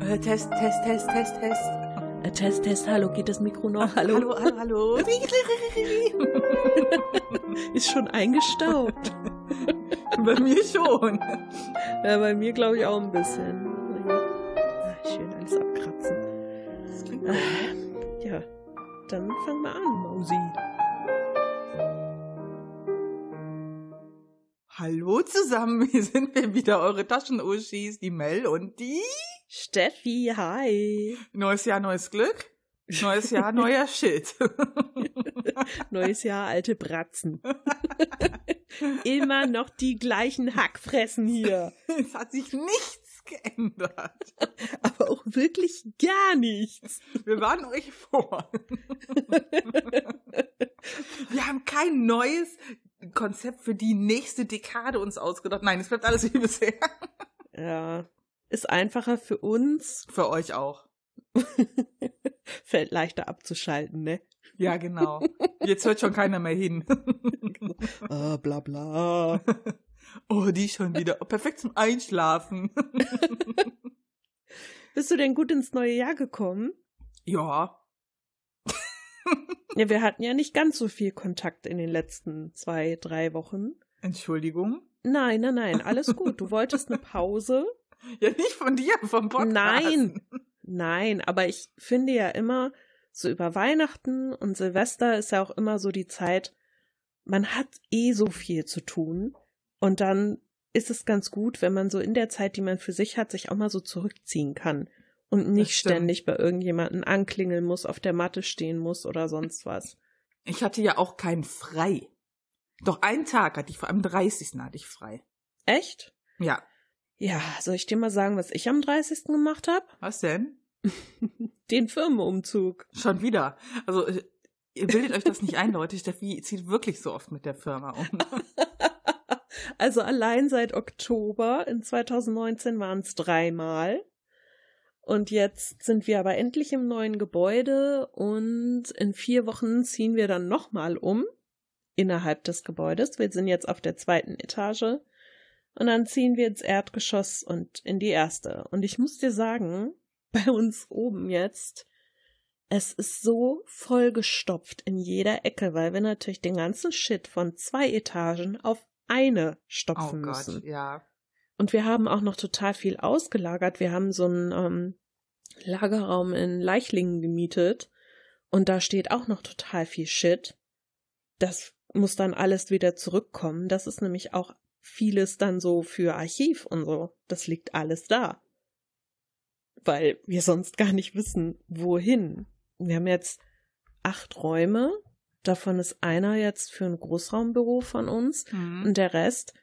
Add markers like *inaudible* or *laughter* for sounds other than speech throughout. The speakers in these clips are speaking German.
Äh, Test, Test, Test, Test, Test. Äh, Test, Test, hallo, geht das Mikro noch? Hallo, hallo, hallo. *laughs* hallo. Ist schon eingestaubt. Bei mir schon. Ja, bei mir glaube ich auch ein bisschen. Zusammen, hier sind wir wieder, eure Taschenuschis, die Mel und die. Steffi, hi. Neues Jahr, neues Glück. Neues Jahr, neuer *laughs* Shit. Neues Jahr, alte Bratzen. *laughs* Immer noch die gleichen Hackfressen hier. es hat sich nichts geändert. Aber auch wirklich gar nichts. Wir waren euch vor. *laughs* Wir haben kein neues Konzept für die nächste Dekade uns ausgedacht. Nein, es bleibt alles wie bisher. Ja, ist einfacher für uns, Für euch auch. *laughs* fällt leichter abzuschalten, ne? Ja, genau. Jetzt hört schon keiner mehr hin. *laughs* Ah, bla bla. *laughs* Oh, die schon wieder. Oh, perfekt zum Einschlafen. Bist du denn gut ins neue Jahr gekommen? Ja. Ja, wir hatten ja nicht ganz so viel Kontakt in den letzten zwei, drei Wochen. Entschuldigung. Nein, nein, nein, alles *laughs* gut. Du wolltest eine Pause. Ja, nicht von dir, vom Podcast. Nein. Nein, aber ich finde ja immer, so über Weihnachten und Silvester ist ja auch immer so die Zeit, man hat eh so viel zu tun. Und dann ist es ganz gut, wenn man so in der Zeit, die man für sich hat, sich auch mal so zurückziehen kann. Und nicht ständig bei irgendjemanden anklingeln muss, auf der Matte stehen muss oder sonst was. Ich hatte ja auch keinen frei. Doch einen Tag hatte ich, vor am 30. hatte ich frei. Echt? Ja. Ja, soll ich dir mal sagen, was ich am 30. gemacht habe? *laughs* Was denn? Den Firmenumzug. Schon wieder. Also, äh, ihr bildet euch das nicht ein, Leute. Steffi zieht wirklich so oft mit der Firma um. *laughs* Also allein seit Oktober in 2019 waren es dreimal. Und jetzt sind wir aber endlich im neuen Gebäude und in vier Wochen ziehen wir dann nochmal um innerhalb des Gebäudes. Wir sind jetzt auf der zweiten Etage und dann ziehen wir ins Erdgeschoss und in die erste. Und ich muss dir sagen, *laughs* bei uns oben jetzt, es ist so vollgestopft in jeder Ecke, weil wir natürlich den ganzen Shit von zwei Etagen auf eine Oh stopfen Gott, müssen. ja. Und wir haben auch noch total viel ausgelagert. Wir haben so einen ähm, Lagerraum in Leichlingen gemietet und da steht auch noch total viel Shit. Das muss dann alles wieder zurückkommen. Das ist nämlich auch vieles dann so für Archiv und so. Das liegt alles da. Weil wir sonst gar nicht wissen, wohin. Wir haben jetzt acht Räume. Davon ist einer jetzt für ein Großraumbüro von uns. Mhm. Und der Rest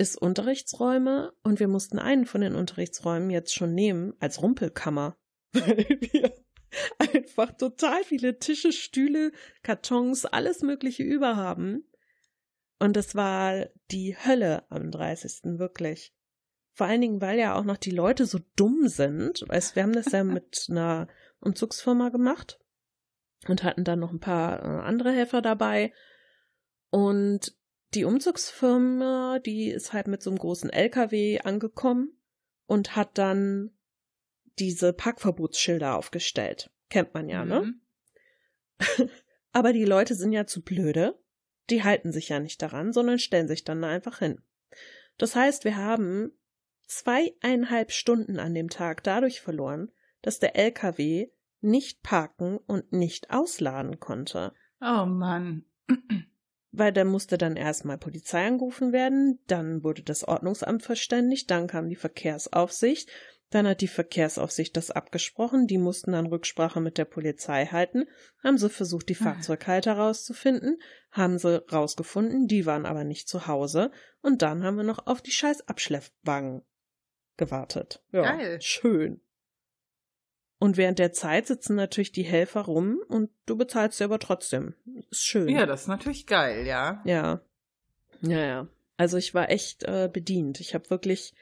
ist Unterrichtsräume und wir mussten einen von den Unterrichtsräumen jetzt schon nehmen als Rumpelkammer, *laughs* weil wir einfach total viele Tische, Stühle, Kartons, alles Mögliche über haben. Und es war die Hölle am 30. wirklich. Vor allen Dingen, weil ja auch noch die Leute so dumm sind. Weißt, wir haben das ja *laughs* mit einer Umzugsfirma gemacht und hatten dann noch ein paar äh, andere Helfer dabei. Und die Umzugsfirma, die ist halt mit so einem großen LKW angekommen und hat dann diese Parkverbotsschilder aufgestellt. Kennt man ja, ne? Mhm. *laughs* Aber die Leute sind ja zu blöde. Die halten sich ja nicht daran, sondern stellen sich dann da einfach hin. Das heißt, wir haben zweieinhalb Stunden an dem Tag dadurch verloren, dass der LKW nicht parken und nicht ausladen konnte. Oh Mann. Weil da musste dann erstmal Polizei angerufen werden, dann wurde das Ordnungsamt verständigt, dann kam die Verkehrsaufsicht, dann hat die Verkehrsaufsicht das abgesprochen, die mussten dann Rücksprache mit der Polizei halten, haben sie versucht, die Fahrzeughalter rauszufinden, haben sie rausgefunden, die waren aber nicht zu Hause und dann haben wir noch auf die scheiß Abschleppwagen gewartet. Ja, Geil. schön. Und während der Zeit sitzen natürlich die Helfer rum und du bezahlst sie aber trotzdem. Ist schön. Ja, das ist natürlich geil, ja. Ja. Ja, ja. Also ich war echt äh, bedient. Ich habe wirklich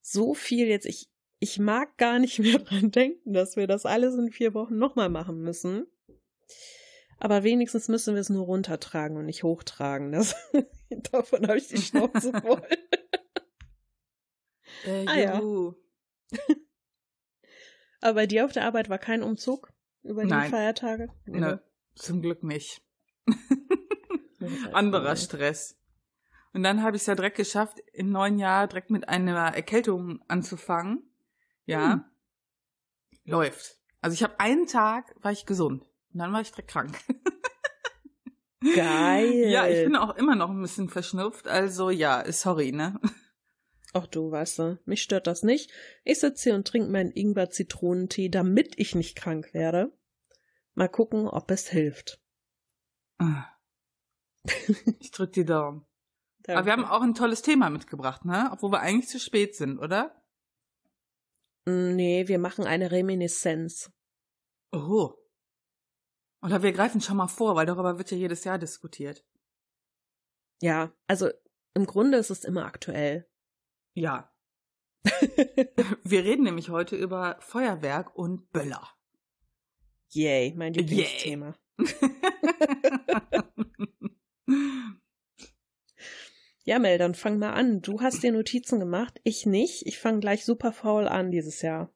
so viel jetzt. Ich, ich mag gar nicht *laughs* mehr dran denken, dass wir das alles in vier Wochen nochmal machen müssen. Aber wenigstens müssen wir es nur runtertragen und nicht hochtragen. Das, *laughs* davon habe ich die Schnauze voll. Äh, Ah, ja. *laughs* Aber bei dir auf der Arbeit war kein Umzug über die Nein. Feiertage? Nö, zum Glück nicht. Anderer Stress. Und dann habe ich es ja direkt geschafft, im neuen Jahr direkt mit einer Erkältung anzufangen. Ja. Hm. Läuft. Also ich habe einen Tag, war ich gesund. Und dann war ich direkt krank. Geil. Ja, ich bin auch immer noch ein bisschen verschnupft. Also ja, sorry, ne? Ach du, weißt du, mich stört das nicht. Ich sitze hier und trinke meinen Ingwer-Zitronentee, damit ich nicht krank werde. Mal gucken, ob es hilft. *laughs* Ich drück die Daumen. Aber wir haben auch ein tolles Thema mitgebracht, ne? Obwohl wir eigentlich zu spät sind, oder? Mm, Nee, wir machen eine Reminiszenz. Oh. Oder wir greifen schon mal vor, weil darüber wird ja jedes Jahr diskutiert. Ja, also im Grunde ist es immer aktuell. Ja. *laughs* Wir reden nämlich heute über Feuerwerk und Böller. Yay, mein Lieblingsthema. *laughs* Ja, Mel, dann fang mal an. Du hast dir Notizen gemacht, ich nicht. Ich fange gleich super faul an dieses Jahr.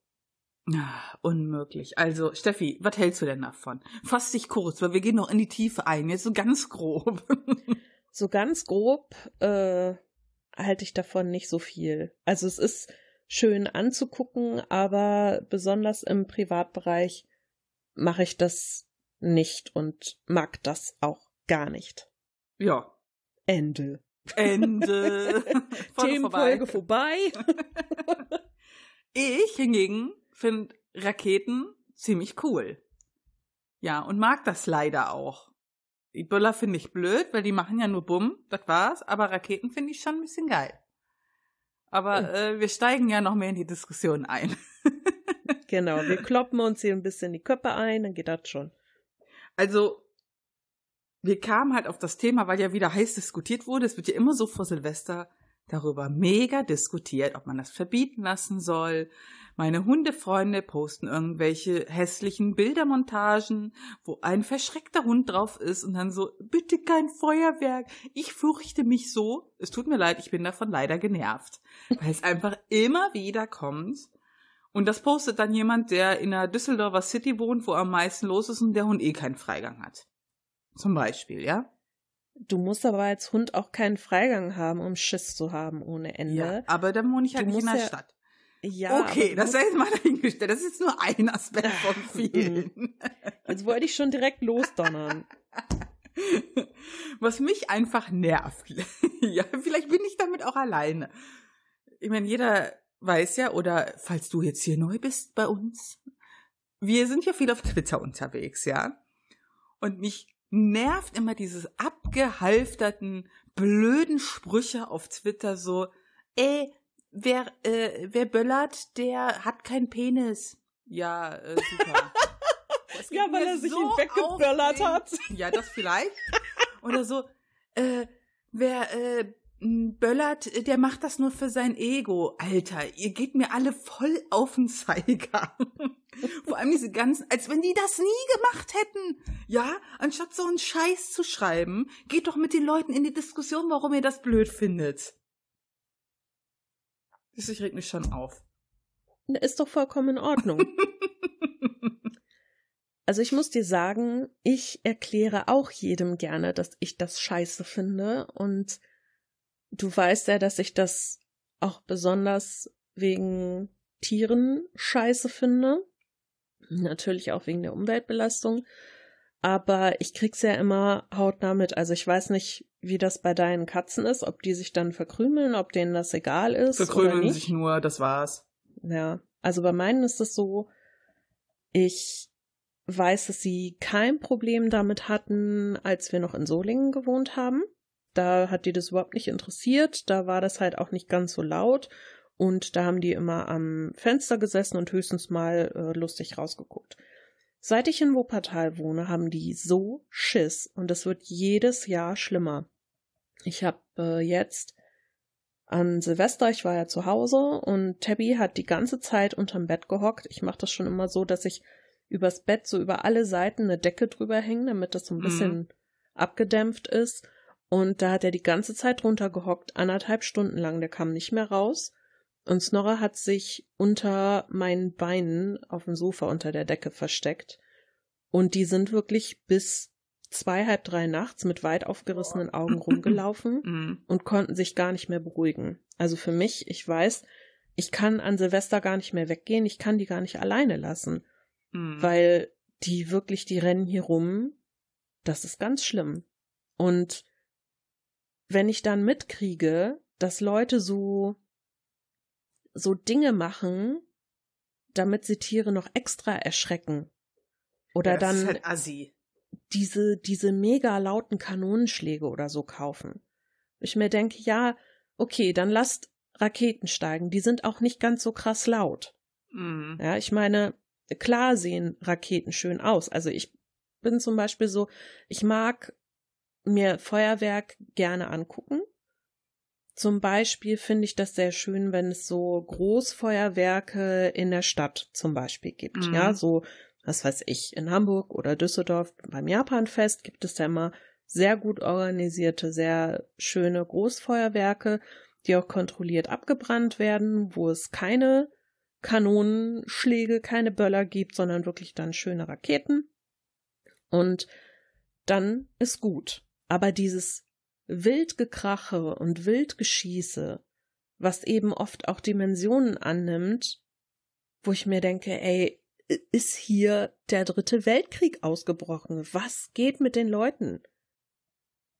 Ah, Unmöglich. Also, Steffi, was hältst du denn davon? Fass dich kurz, weil wir gehen noch in die Tiefe ein. Jetzt so ganz grob. So ganz grob äh, halte ich davon nicht so viel. Also es ist schön anzugucken, aber besonders im Privatbereich mache ich das nicht und mag das auch gar nicht. Ja. Ende. Ende. *laughs* Folge Themenfolge vorbei. Ich hingegen finde Raketen ziemlich cool. Ja, und mag das leider auch. Die Böller finde ich blöd, weil die machen ja nur Bumm, das war's, aber Raketen finde ich schon ein bisschen geil. Aber äh, wir steigen ja noch mehr in die Diskussion ein. *laughs* genau, wir kloppen uns hier ein bisschen die Köpfe ein, dann geht das schon. Also, wir kamen halt auf das Thema, weil ja wieder heiß diskutiert wurde. Es wird ja immer so vor Silvester darüber mega diskutiert, ob man das verbieten lassen soll. Meine Hundefreunde posten irgendwelche hässlichen Bildermontagen, wo ein verschreckter Hund drauf ist und dann so, bitte kein Feuerwerk. Ich fürchte mich so. Es tut mir leid, ich bin davon leider genervt, weil es einfach immer wieder kommt. Und das postet dann jemand, der in der Düsseldorfer City wohnt, wo am meisten los ist und der Hund eh keinen Freigang hat. Zum Beispiel, ja? Du musst aber als Hund auch keinen Freigang haben, um Schiss zu haben ohne Ende. Ja, aber dann wohne ich halt Du nicht in der ja- Stadt. Ja, okay, das sei jetzt mal dahingestellt. Das ist nur ein Aspekt *laughs* von vielen. Jetzt wollte ich schon direkt losdonnern. Was mich einfach nervt. *laughs* ja, vielleicht bin ich damit auch alleine. Ich meine, jeder weiß ja, oder falls du jetzt hier neu bist bei uns, wir sind ja viel auf Twitter unterwegs, ja? Und mich nervt immer dieses abgehalfterten, blöden Sprüche auf Twitter so, ey, wer, äh, wer böllert, der hat keinen Penis. Ja, äh, super. *laughs* Ja, weil er sich so ihn weggeböllert hat. Ja, das vielleicht. Oder so, äh, wer äh, böllert, der macht das nur für sein Ego. Alter, ihr geht mir alle voll auf den Zeiger. *laughs* Vor allem diese ganzen, als wenn die das nie gemacht hätten. Ja, anstatt so einen Scheiß zu schreiben, geht doch mit den Leuten in die Diskussion, warum ihr das blöd findet. Das ich reg mich schon auf. Ist doch vollkommen in Ordnung. *laughs* Also ich muss dir sagen, ich erkläre auch jedem gerne, dass ich das scheiße finde. Und du weißt ja, dass ich das auch besonders wegen Tieren scheiße finde. Natürlich auch wegen der Umweltbelastung. Aber ich krieg's ja immer hautnah mit. Also ich weiß nicht, wie das bei deinen Katzen ist, ob die sich dann verkrümeln, ob denen das egal ist. oder Verkrümeln sich nur, das war's. Ja, also bei meinen ist es so, ich weiß, dass sie kein Problem damit hatten, als wir noch in Solingen gewohnt haben. Da hat die das überhaupt nicht interessiert, da war das halt auch nicht ganz so laut und da haben die immer am Fenster gesessen und höchstens mal äh, lustig rausgeguckt. Seit ich in Wuppertal wohne, haben die so Schiss und es wird jedes Jahr schlimmer. Ich habe äh, jetzt an Silvester, ich war ja zu Hause und Tabby hat die ganze Zeit unterm Bett gehockt. Ich mache das schon immer so, dass ich übers Bett so über alle Seiten eine Decke drüber hänge, damit das so ein Mhm. bisschen abgedämpft ist. Und da hat er die ganze Zeit runtergehockt, anderthalb Stunden lang, der kam nicht mehr raus. Und Snorre hat sich unter meinen Beinen auf dem Sofa unter der Decke versteckt. Und die sind wirklich bis zwei, halb drei nachts mit weit aufgerissenen Augen *clears throat* rumgelaufen Mhm. und konnten sich gar nicht mehr beruhigen. Also für mich, ich weiß, ich kann an Silvester gar nicht mehr weggehen, ich kann die gar nicht alleine lassen, Mhm. weil die wirklich, die rennen hier rum. Das ist ganz schlimm. Und wenn ich dann mitkriege, dass Leute so, so Dinge machen, damit sie Tiere noch extra erschrecken. Oder ja, dann halt diese, diese mega lauten Kanonenschläge oder so kaufen. Ich mir denke, ja, okay, dann lasst Raketen steigen. Die sind auch nicht ganz so krass laut. Mhm. Ja, ich meine, klar sehen Raketen schön aus. Also ich bin zum Beispiel so, ich mag mir Feuerwerk gerne angucken. Zum Beispiel finde ich das sehr schön, wenn es so Großfeuerwerke in der Stadt zum Beispiel gibt. Mhm. Ja, so, was weiß ich, in Hamburg oder Düsseldorf beim Japanfest gibt es ja immer sehr gut organisierte, sehr schöne Großfeuerwerke, die auch kontrolliert abgebrannt werden, wo es keine Kanonenschläge, keine Böller gibt, sondern wirklich dann schöne Raketen. Und dann ist gut. Aber dieses Wildgekrache und Wildgeschieße, was eben oft auch Dimensionen annimmt, wo ich mir denke, ey, ist hier der dritte Weltkrieg ausgebrochen? Was geht mit den Leuten?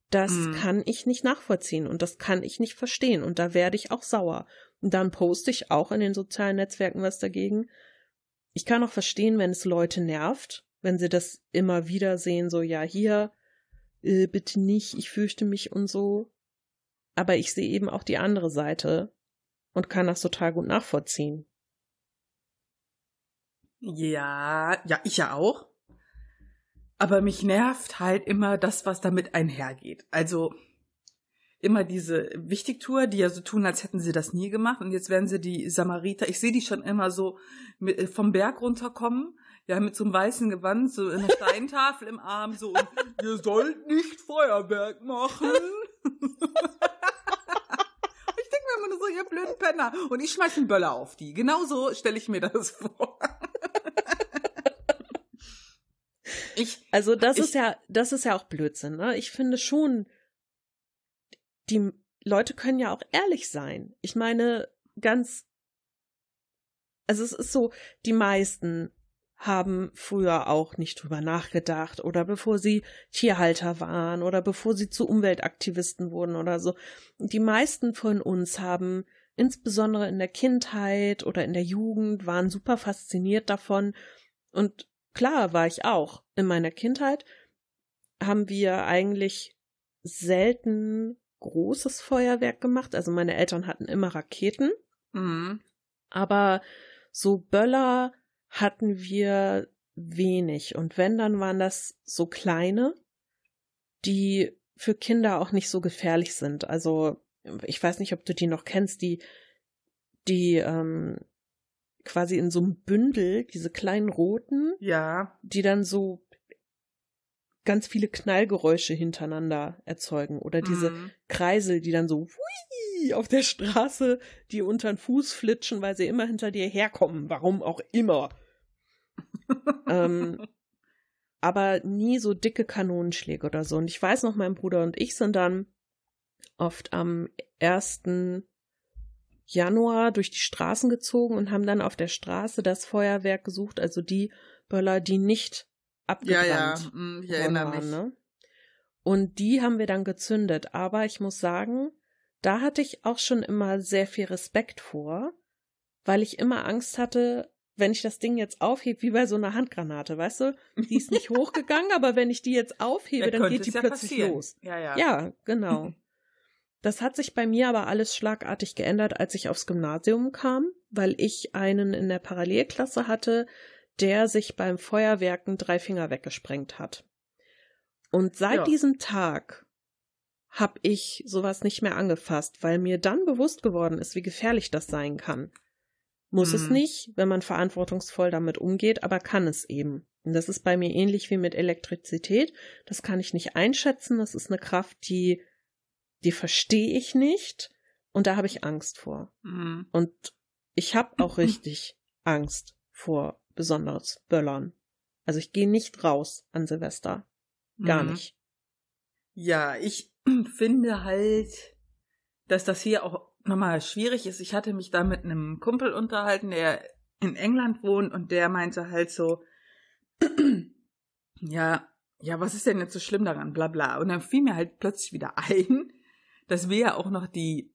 Das Mhm. kann ich nicht nachvollziehen und das kann ich nicht verstehen und da werde ich auch sauer. Und dann poste ich auch in den sozialen Netzwerken was dagegen. Ich kann auch verstehen, wenn es Leute nervt, wenn sie das immer wieder sehen, so ja, hier, äh, bitte nicht, ich fürchte mich und so. Aber ich sehe eben auch die andere Seite und kann das total gut nachvollziehen. Ja, ja, ich ja auch. Aber mich nervt halt immer das, was damit einhergeht. Also immer diese Wichtigtour, die ja so tun, als hätten sie das nie gemacht. Und jetzt werden sie die Samariter, ich sehe die schon immer so äh, vom Berg runterkommen, ja, mit so einem weißen Gewand, so einer *laughs* Steintafel im Arm, so, und ihr sollt nicht Feuerwerk machen. *laughs* ich denke mir immer nur so, ihr blöden Penner. Und ich schmeiß einen Böller auf die. Genauso stelle ich mir das vor. ich, Also das Ich- ist ja, das ist ja auch Blödsinn, ne? Ich finde schon, die Leute können ja auch ehrlich sein. Ich meine, ganz, also es ist so, die meisten haben früher auch nicht drüber nachgedacht oder bevor sie Tierhalter waren oder bevor sie zu Umweltaktivisten wurden oder so. Die meisten von uns haben insbesondere in der Kindheit oder in der Jugend waren super fasziniert davon und klar war ich auch. In meiner Kindheit haben wir eigentlich selten großes Feuerwerk gemacht. Also meine Eltern hatten immer Raketen, mhm. aber so Böller hatten wir wenig. Und wenn, dann waren das so kleine, die für Kinder auch nicht so gefährlich sind. Also ich weiß nicht, ob du die noch kennst, die, die ähm, quasi in so einem Bündel, diese kleinen roten, ja, die dann so ganz viele Knallgeräusche hintereinander erzeugen oder diese mhm. Kreisel, die dann so hui, auf der Straße dir unter den Fuß flitschen, weil sie immer hinter dir herkommen, warum auch immer. Ähm, *laughs* aber nie so dicke Kanonenschläge oder so. Und ich weiß noch, mein Bruder und ich sind dann oft am 1. Januar durch die Straßen gezogen und haben dann auf der Straße das Feuerwerk gesucht, also die Böller, die nicht ja, abgebrannt ja, mhm, ich erinnere worden mich. waren, ne? Und die haben wir dann gezündet. Aber ich muss sagen, da hatte ich auch schon immer sehr viel Respekt vor, weil ich immer Angst hatte, wenn ich das Ding jetzt aufhebe, wie bei so einer Handgranate, weißt du? Die ist nicht *laughs* hochgegangen, aber wenn ich die jetzt aufhebe, Ja, dann geht die ja plötzlich passieren. los. Ja, ja. Ja, genau. Das hat sich bei mir aber alles schlagartig geändert, als ich aufs Gymnasium kam, weil ich einen in der Parallelklasse hatte, der sich beim Feuerwerken drei Finger weggesprengt hat. Und seit Ja. diesem Tag habe ich sowas nicht mehr angefasst, weil mir dann bewusst geworden ist, wie gefährlich das sein kann. Muss es Mhm. nicht, wenn man verantwortungsvoll damit umgeht, aber kann es eben. Und das ist bei mir ähnlich wie mit Elektrizität. Das kann ich nicht einschätzen. Das ist eine Kraft, die, die verstehe ich nicht. Und da habe ich Angst vor. Mhm. Und ich habe *clears throat* auch richtig Angst vor besonders Böllern. Also ich gehe nicht raus an Silvester. Gar Mhm. nicht. Ja, ich *clears throat* finde halt, dass das hier auch nochmal schwierig ist. Ich hatte mich da mit einem Kumpel unterhalten, der in England wohnt und der meinte halt so, *clears throat* ja, ja, was ist denn jetzt so schlimm daran, bla bla. Und dann fiel mir halt plötzlich wieder *laughs* ein, dass wir ja auch noch die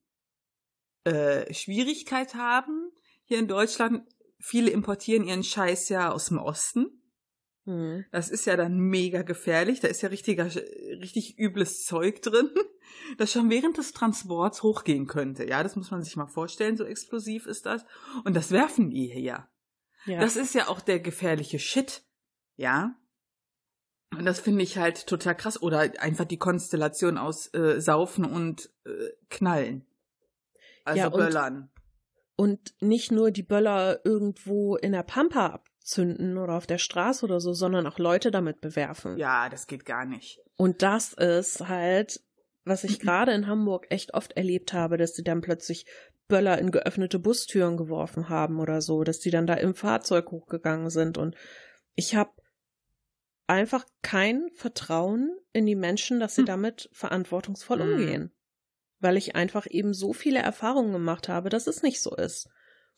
äh, Schwierigkeit haben hier in Deutschland. Viele importieren ihren Scheiß ja aus dem Osten. Hm. Das ist ja dann mega gefährlich. Da ist ja richtiger, richtig übles Zeug drin, *laughs* das schon während des Transports hochgehen könnte. Ja, das muss man sich mal vorstellen, so explosiv ist das. Und das werfen die hier. Ja. Das ist ja auch der gefährliche Shit. Ja. Und das finde ich halt total krass. Oder einfach die Konstellation aus äh, Saufen und äh, Knallen. Also Ja, und- Böllern. Und nicht nur die Böller irgendwo in der Pampa abzünden oder auf der Straße oder so, sondern auch Leute damit bewerfen. Ja, das geht gar nicht. Und das ist halt, was ich *clears throat* gerade in Hamburg echt oft erlebt habe, dass sie dann plötzlich Böller in geöffnete Bustüren geworfen haben oder so, dass die dann da im Fahrzeug hochgegangen sind. Und ich habe einfach kein Vertrauen in die Menschen, dass sie Hm. damit verantwortungsvoll Hm. umgehen. Weil ich einfach eben so viele Erfahrungen gemacht habe, dass es nicht so ist.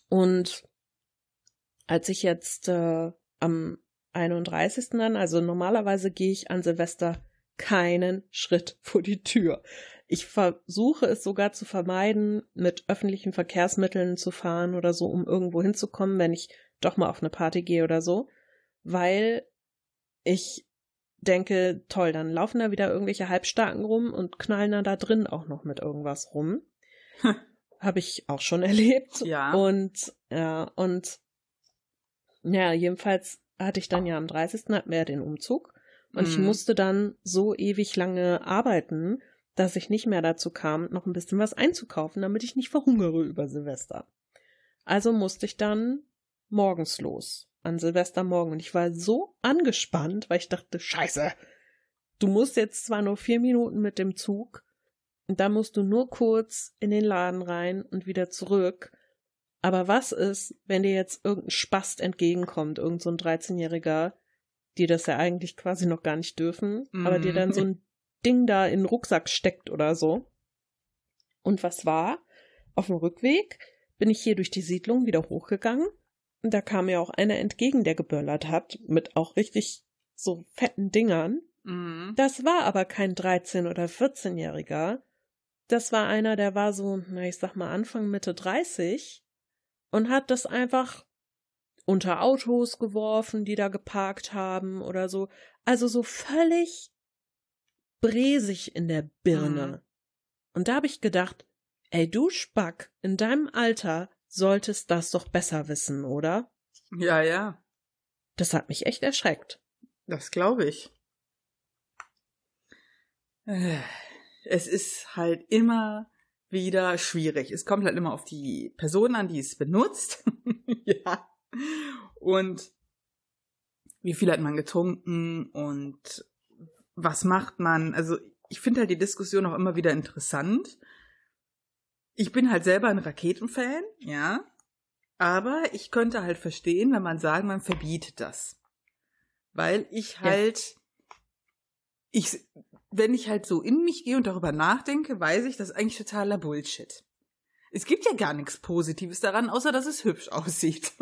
Und als ich jetzt äh, am 31. dann, also normalerweise gehe ich an Silvester keinen Schritt *laughs* vor die Tür. Ich versuche es sogar zu vermeiden, mit öffentlichen Verkehrsmitteln zu fahren oder so, um irgendwo hinzukommen, wenn ich doch mal auf eine Party gehe oder so, weil ich denke, toll, dann laufen da wieder irgendwelche Halbstarken rum und knallen da drin auch noch mit irgendwas rum. Habe ich auch schon *laughs* erlebt. Ja. Und ja, und ja, jedenfalls hatte ich dann ja am 30. hatten wir ja den Umzug und ich Mhm. musste dann so ewig lange arbeiten, dass ich nicht mehr dazu kam, noch ein bisschen was einzukaufen, damit ich nicht verhungere über Silvester. Also musste ich dann morgens los, an Silvestermorgen. Und ich war so angespannt, weil ich dachte, scheiße, du musst jetzt zwar nur vier Minuten mit dem Zug, und da musst du nur kurz in den Laden rein und wieder zurück. Aber was ist, wenn dir jetzt irgendein Spast entgegenkommt, irgend so ein 13-Jähriger, die das ja eigentlich quasi noch gar nicht dürfen, aber dir dann so ein Ding da in den Rucksack steckt oder so. Und was war? Auf dem Rückweg bin ich hier durch die Siedlung wieder hochgegangen. Und da kam mir auch einer entgegen, der geböllert hat, mit auch richtig so fetten Dingern. Mhm. Das war aber kein 13- oder 14-Jähriger. Das war einer, der war so, na, ich sag mal, Anfang, Mitte 30 und hat das einfach unter Autos geworfen, die da geparkt haben oder so. Also so völlig bresig in der Birne. Mhm. Und da habe ich gedacht, ey, du Spack, in deinem Alter solltest das doch besser wissen, oder? Ja, ja. Das hat mich echt erschreckt. Das glaube ich. Äh, Es ist halt immer wieder schwierig. Es kommt halt immer auf die Person an, die es benutzt. *laughs* ja. Und wie viel hat man getrunken und was macht man? Also ich finde halt die Diskussion auch immer wieder interessant. Ich bin halt selber ein Raketenfan, ja. Aber ich könnte halt verstehen, wenn man sagt, man verbietet das. Weil ich halt, ich, wenn ich halt so in mich gehe und darüber nachdenke, weiß ich, das ist eigentlich totaler Bullshit. Es gibt ja gar nichts Positives daran, außer dass es hübsch *laughs* aussieht.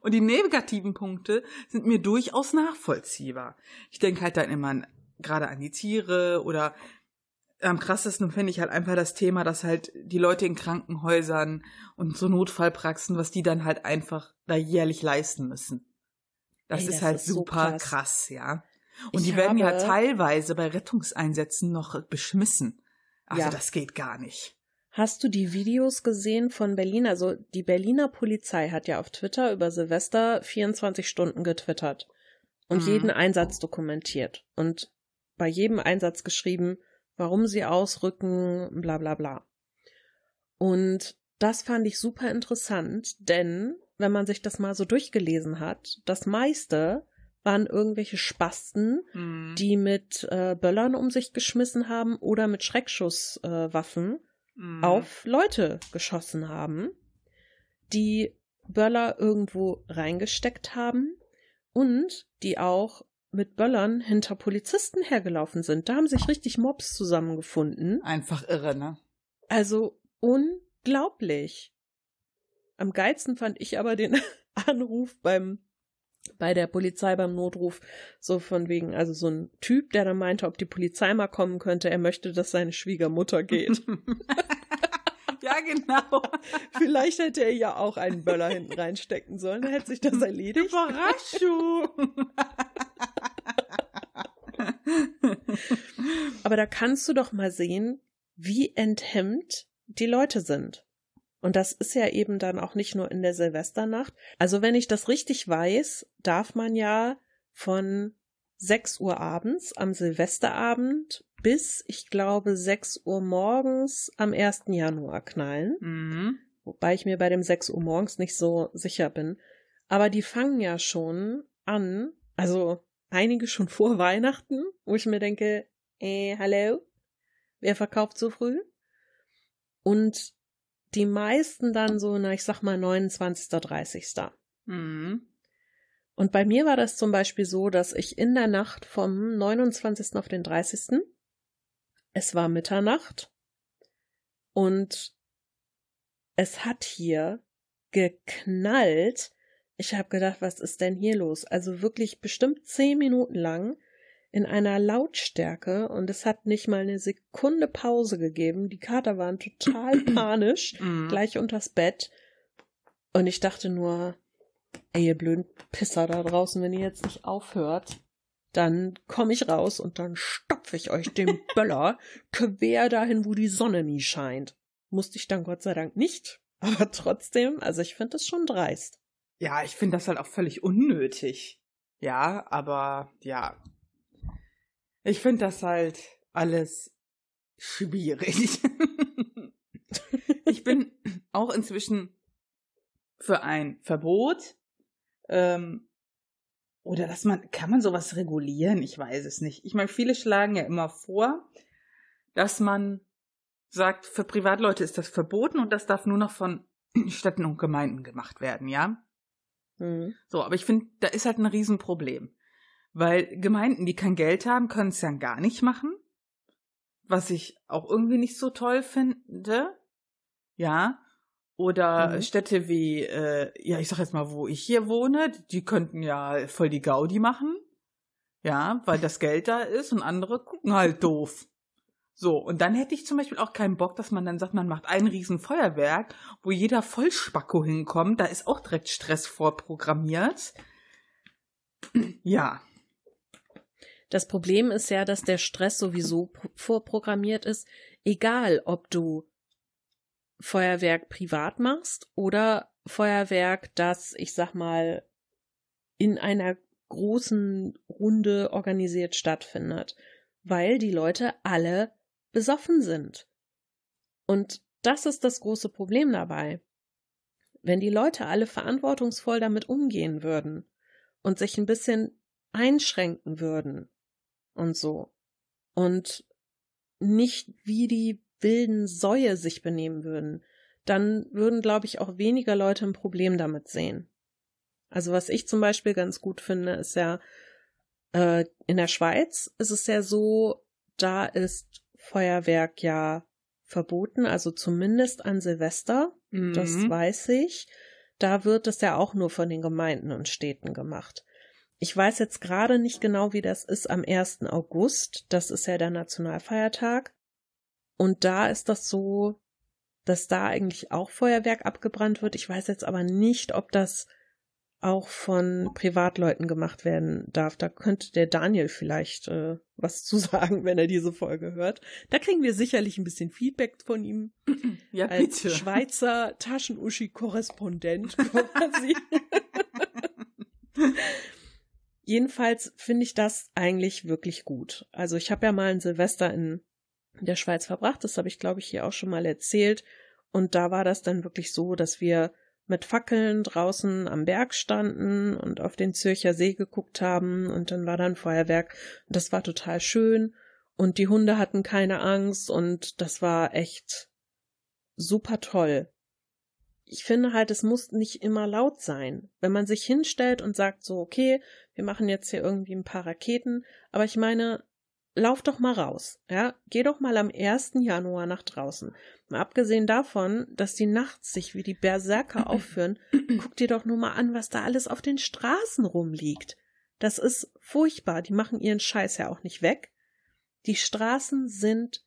Und die negativen Punkte sind mir durchaus nachvollziehbar. Ich denke halt dann immer an, gerade an die Tiere oder am krassesten finde ich halt einfach das Thema, dass halt die Leute in Krankenhäusern und so Notfallpraxen, was die dann halt einfach da jährlich leisten müssen. Das Ey, ist das halt ist so super krass. krass. ja. Und Ich die werden ja teilweise bei Rettungseinsätzen noch beschmissen. Also Ja. das geht gar nicht. Hast du die Videos gesehen von Berlin? Also die Berliner Polizei hat ja auf Twitter über Silvester 24 Stunden getwittert und Mhm. jeden Einsatz dokumentiert und bei jedem Einsatz geschrieben, warum sie ausrücken, bla bla bla. Und das fand ich super interessant, denn wenn man sich das mal so durchgelesen hat, das meiste waren irgendwelche Spasten, Mhm. die mit äh, Böllern um sich geschmissen haben oder mit Schreckschusswaffen. Äh, mhm. auf Leute geschossen haben, die Böller irgendwo reingesteckt haben und die auch mit Böllern hinter Polizisten hergelaufen sind. Da haben sich richtig Mobs zusammengefunden. Einfach irre, ne? Also unglaublich. Am geilsten fand ich aber den *laughs* Anruf beim bei der Polizei beim Notruf so von wegen, also so ein Typ, der dann meinte, ob die Polizei mal kommen könnte, er möchte, dass seine Schwiegermutter geht. *laughs* *laughs* ja, genau. Vielleicht hätte er ja auch einen Böller hinten reinstecken sollen, dann hätte sich das erledigt. Überraschung. Aber da kannst du doch mal sehen, wie enthemmt die Leute sind. Und das ist ja eben dann auch nicht nur in der Silvesternacht. Also wenn ich das richtig weiß, darf man ja von 6 Uhr abends am Silvesterabend bis, ich glaube, 6 Uhr morgens am 1. Januar knallen. Mhm. Wobei ich mir bei dem 6 Uhr morgens nicht so sicher bin. Aber die fangen ja schon an, also einige schon *laughs* vor Weihnachten, wo ich mir denke, äh, hallo, wer verkauft so früh? Und die meisten dann so, na, ich sag mal 29., 30. Mhm. Und bei mir war das zum Beispiel so, dass ich in der Nacht vom 29. auf den 30. Es war Mitternacht und es hat hier geknallt. Ich habe gedacht, was ist denn hier los? Also wirklich bestimmt zehn Minuten lang in einer Lautstärke und es hat nicht mal eine Sekunde Pause gegeben. Die Kater waren total *clears throat* panisch, Mhm. gleich unters Bett. Und ich dachte nur, ey, ihr blöden Pisser da draußen, wenn ihr jetzt nicht aufhört, dann komme ich raus und dann stopfe ich euch den *laughs* Böller quer dahin, wo die Sonne nie scheint. Musste ich dann Gott sei Dank nicht. *laughs* Aber trotzdem, also ich finde das schon dreist. Ja, ich finde das halt auch völlig unnötig. Ja, aber ja. Ich finde das halt alles schwierig. ich bin auch inzwischen für ein Verbot. Ähm, oder dass man, kann man sowas regulieren? Ich weiß es nicht. Ich meine, viele schlagen ja immer vor, dass man sagt, für Privatleute ist das verboten und das darf nur noch von *clears throat* Städten und Gemeinden gemacht werden, ja? Hm. So, aber ich finde, da ist halt ein Riesenproblem. Weil Gemeinden, die kein Geld haben, können es ja gar nicht machen. Was ich auch irgendwie nicht so toll finde. Ja. Oder Mhm. Städte wie, äh, ja, ich sag jetzt mal, wo ich hier wohne, die könnten ja voll die Gaudi machen. Ja, weil das Geld da ist und andere gucken halt doof. So, und dann hätte ich zum Beispiel auch keinen Bock, dass man dann sagt, man macht ein Riesenfeuerwerk, wo jeder Vollspacko hinkommt. Da ist auch direkt Stress vorprogrammiert. Ja. Das Problem ist ja, dass der Stress sowieso pro- vorprogrammiert ist, egal ob du Feuerwerk privat machst oder Feuerwerk, das, ich sag mal, in einer großen Runde organisiert stattfindet, weil die Leute alle besoffen sind. Und das ist das große Problem dabei. Wenn die Leute alle verantwortungsvoll damit umgehen würden und sich ein bisschen einschränken würden und so und nicht wie die wilden Säue sich benehmen würden, dann würden, glaube ich, auch weniger Leute ein Problem damit sehen. Also was ich zum Beispiel ganz gut finde, ist ja, äh, in der Schweiz ist es ja so, da ist Feuerwerk ja verboten, also zumindest an Silvester, das Mhm. weiß ich. Da wird es ja auch nur von den Gemeinden und Städten gemacht. Ich weiß jetzt gerade nicht genau, wie das ist am 1. August. Das ist ja der Nationalfeiertag. Und da ist das so, dass da eigentlich auch Feuerwerk abgebrannt wird. Ich weiß jetzt aber nicht, ob das auch von Privatleuten gemacht werden darf. Da könnte der Daniel vielleicht äh, was zu *laughs* sagen, wenn er diese Folge hört. Da kriegen wir sicherlich ein bisschen Feedback von ihm *clears throat* Ja, als bitte. Schweizer Taschenuschi-Korrespondent *laughs* quasi. *laughs* Jedenfalls finde ich das eigentlich wirklich gut. Also ich habe ja mal ein Silvester in der Schweiz verbracht, das habe ich glaube ich hier auch schon mal erzählt. Und da war das dann wirklich so, dass wir mit Fackeln draußen am Berg standen und auf den Zürcher See geguckt haben und dann war dann Feuerwerk und das war total schön und die Hunde hatten keine Angst und das war echt super toll. Ich finde halt, es muss nicht immer laut sein. Wenn man sich hinstellt und sagt so, okay, wir machen jetzt hier irgendwie ein paar Raketen, aber ich meine, lauf doch mal raus, ja, geh doch mal am 1. Januar nach draußen. Mal abgesehen davon, dass die nachts sich wie die Berserker *clears throat* aufführen, guck dir doch nur mal an, was da alles auf den Straßen rumliegt. Das ist furchtbar. Die machen ihren Scheiß ja auch nicht weg. Die Straßen sind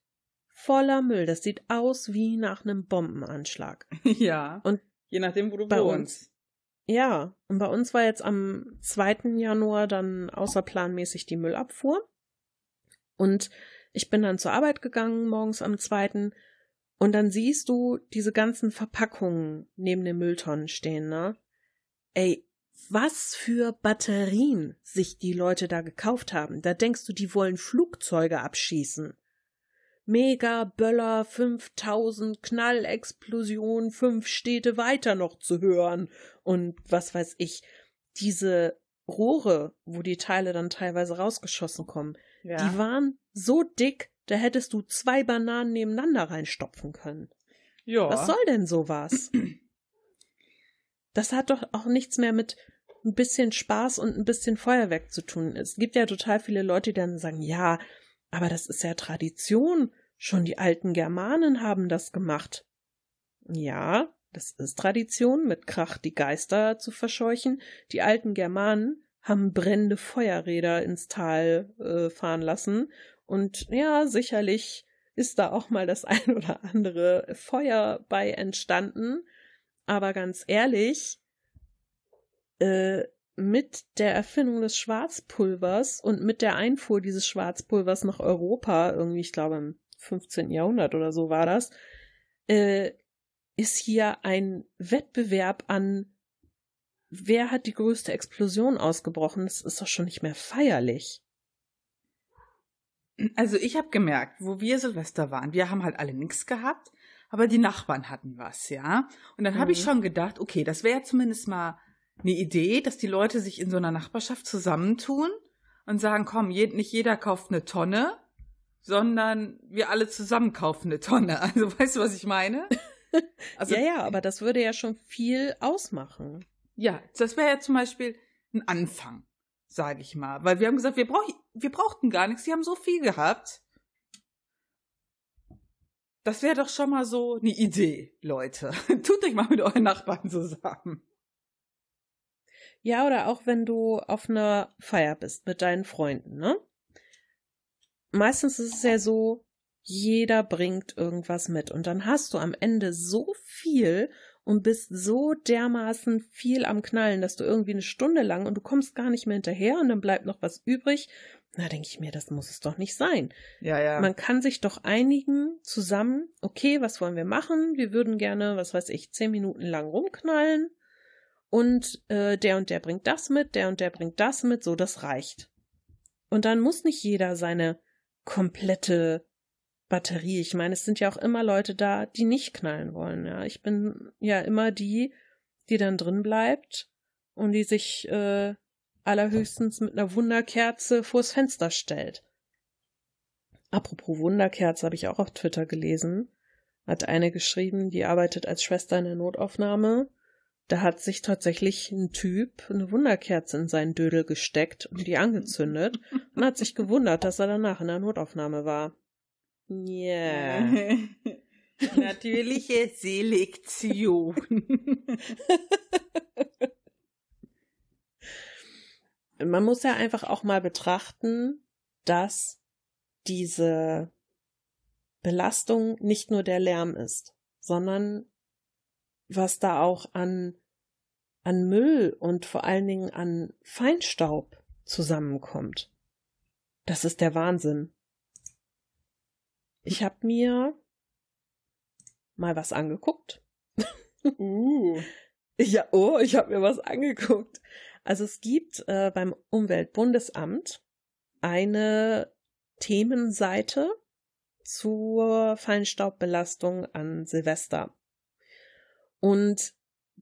voller Müll. Das sieht aus wie nach einem Bombenanschlag. *laughs* Ja. Und je nachdem, wo du bei wohnst. Uns, ja, und bei uns war jetzt am 2. Januar dann außerplanmäßig die Müllabfuhr. Und ich bin dann zur Arbeit gegangen, morgens am 2. Und dann siehst du diese ganzen Verpackungen neben den Mülltonnen stehen, ne? Ey, was für Batterien sich die Leute da gekauft haben. Da denkst du, die wollen Flugzeuge abschießen. Mega Böller 5000 Knallexplosion fünf Städte weiter noch zu hören und was weiß ich. Diese Rohre, wo die Teile dann teilweise rausgeschossen kommen, ja. die waren so dick, da hättest du zwei Bananen nebeneinander reinstopfen können. Ja. Was soll denn sowas? Das hat doch auch nichts mehr mit ein bisschen Spaß und ein bisschen Feuerwerk zu tun. Es gibt ja total viele Leute, die dann sagen, ja, aber das ist ja Tradition. Schon die alten Germanen haben das gemacht. Ja, das ist Tradition, mit Krach die Geister zu verscheuchen. Die alten Germanen haben brennende Feuerräder ins Tal äh, fahren lassen. Und ja, sicherlich ist da auch mal das *laughs* ein oder andere Feuer bei entstanden. Aber ganz ehrlich, äh, mit der Erfindung des Schwarzpulvers und mit der Einfuhr dieses Schwarzpulvers nach Europa, irgendwie, ich glaube im 15. Jahrhundert oder so war das, äh, ist hier ein Wettbewerb an, wer hat die größte Explosion ausgebrochen. Das ist doch schon nicht mehr feierlich. Also ich habe gemerkt, wo wir Silvester waren, wir haben halt alle nichts gehabt, aber die Nachbarn hatten was, ja. Und dann mhm. habe ich schon gedacht, okay, das wäre zumindest mal eine Idee, dass die Leute sich in so einer Nachbarschaft zusammentun und sagen, komm, nicht jeder kauft eine Tonne, sondern wir alle zusammen kaufen eine Tonne. *laughs* Also weißt du, was ich meine? *laughs* Also, ja, ja, aber das würde ja schon viel ausmachen. Ja, das wäre ja zum Beispiel ein Anfang, sage ich mal. Weil wir haben gesagt, wir, brauch, wir brauchten gar nichts, die haben so viel gehabt. Das wäre doch schon mal so eine Idee, Leute. *laughs* Tut euch mal mit euren Nachbarn zusammen. Ja, oder auch wenn du auf einer Feier bist mit deinen Freunden, ne? Meistens ist es ja so, jeder bringt irgendwas mit und dann hast du am Ende so viel und bist so dermaßen viel am Knallen, dass du irgendwie eine Stunde lang und du kommst gar nicht mehr hinterher und dann bleibt noch was übrig. Na, denke ich mir, das muss es doch nicht sein. Ja, ja. Man kann sich doch einigen zusammen, okay, was wollen wir machen? Wir würden gerne, was weiß ich, zehn Minuten lang rumknallen und äh, der und der bringt das mit, der und der bringt das mit, so das reicht. Und dann muss nicht jeder seine komplette Batterie. Ich meine, es sind ja auch immer Leute da, die nicht knallen wollen. Ja, ich bin ja immer die, die dann drin bleibt und die sich äh, allerhöchstens mit einer Wunderkerze vors Fenster stellt. Apropos Wunderkerze habe ich auch auf Twitter gelesen. Hat eine geschrieben, die arbeitet als Schwester in der Notaufnahme da hat sich tatsächlich ein Typ eine Wunderkerze in seinen Dödel gesteckt und die angezündet und hat sich gewundert, dass er danach in der Notaufnahme war. Ja. Yeah. *laughs* Natürliche Selektion. *laughs* Man muss ja einfach auch mal betrachten, dass diese Belastung nicht nur der Lärm ist, sondern was da auch an an Müll und vor allen Dingen an Feinstaub zusammenkommt. Das ist der Wahnsinn. Ich habe mir mal was angeguckt. Uh. *laughs* ja, oh, ich habe mir was angeguckt. Also es gibt äh, beim Umweltbundesamt eine Themenseite zur Feinstaubbelastung an Silvester. Und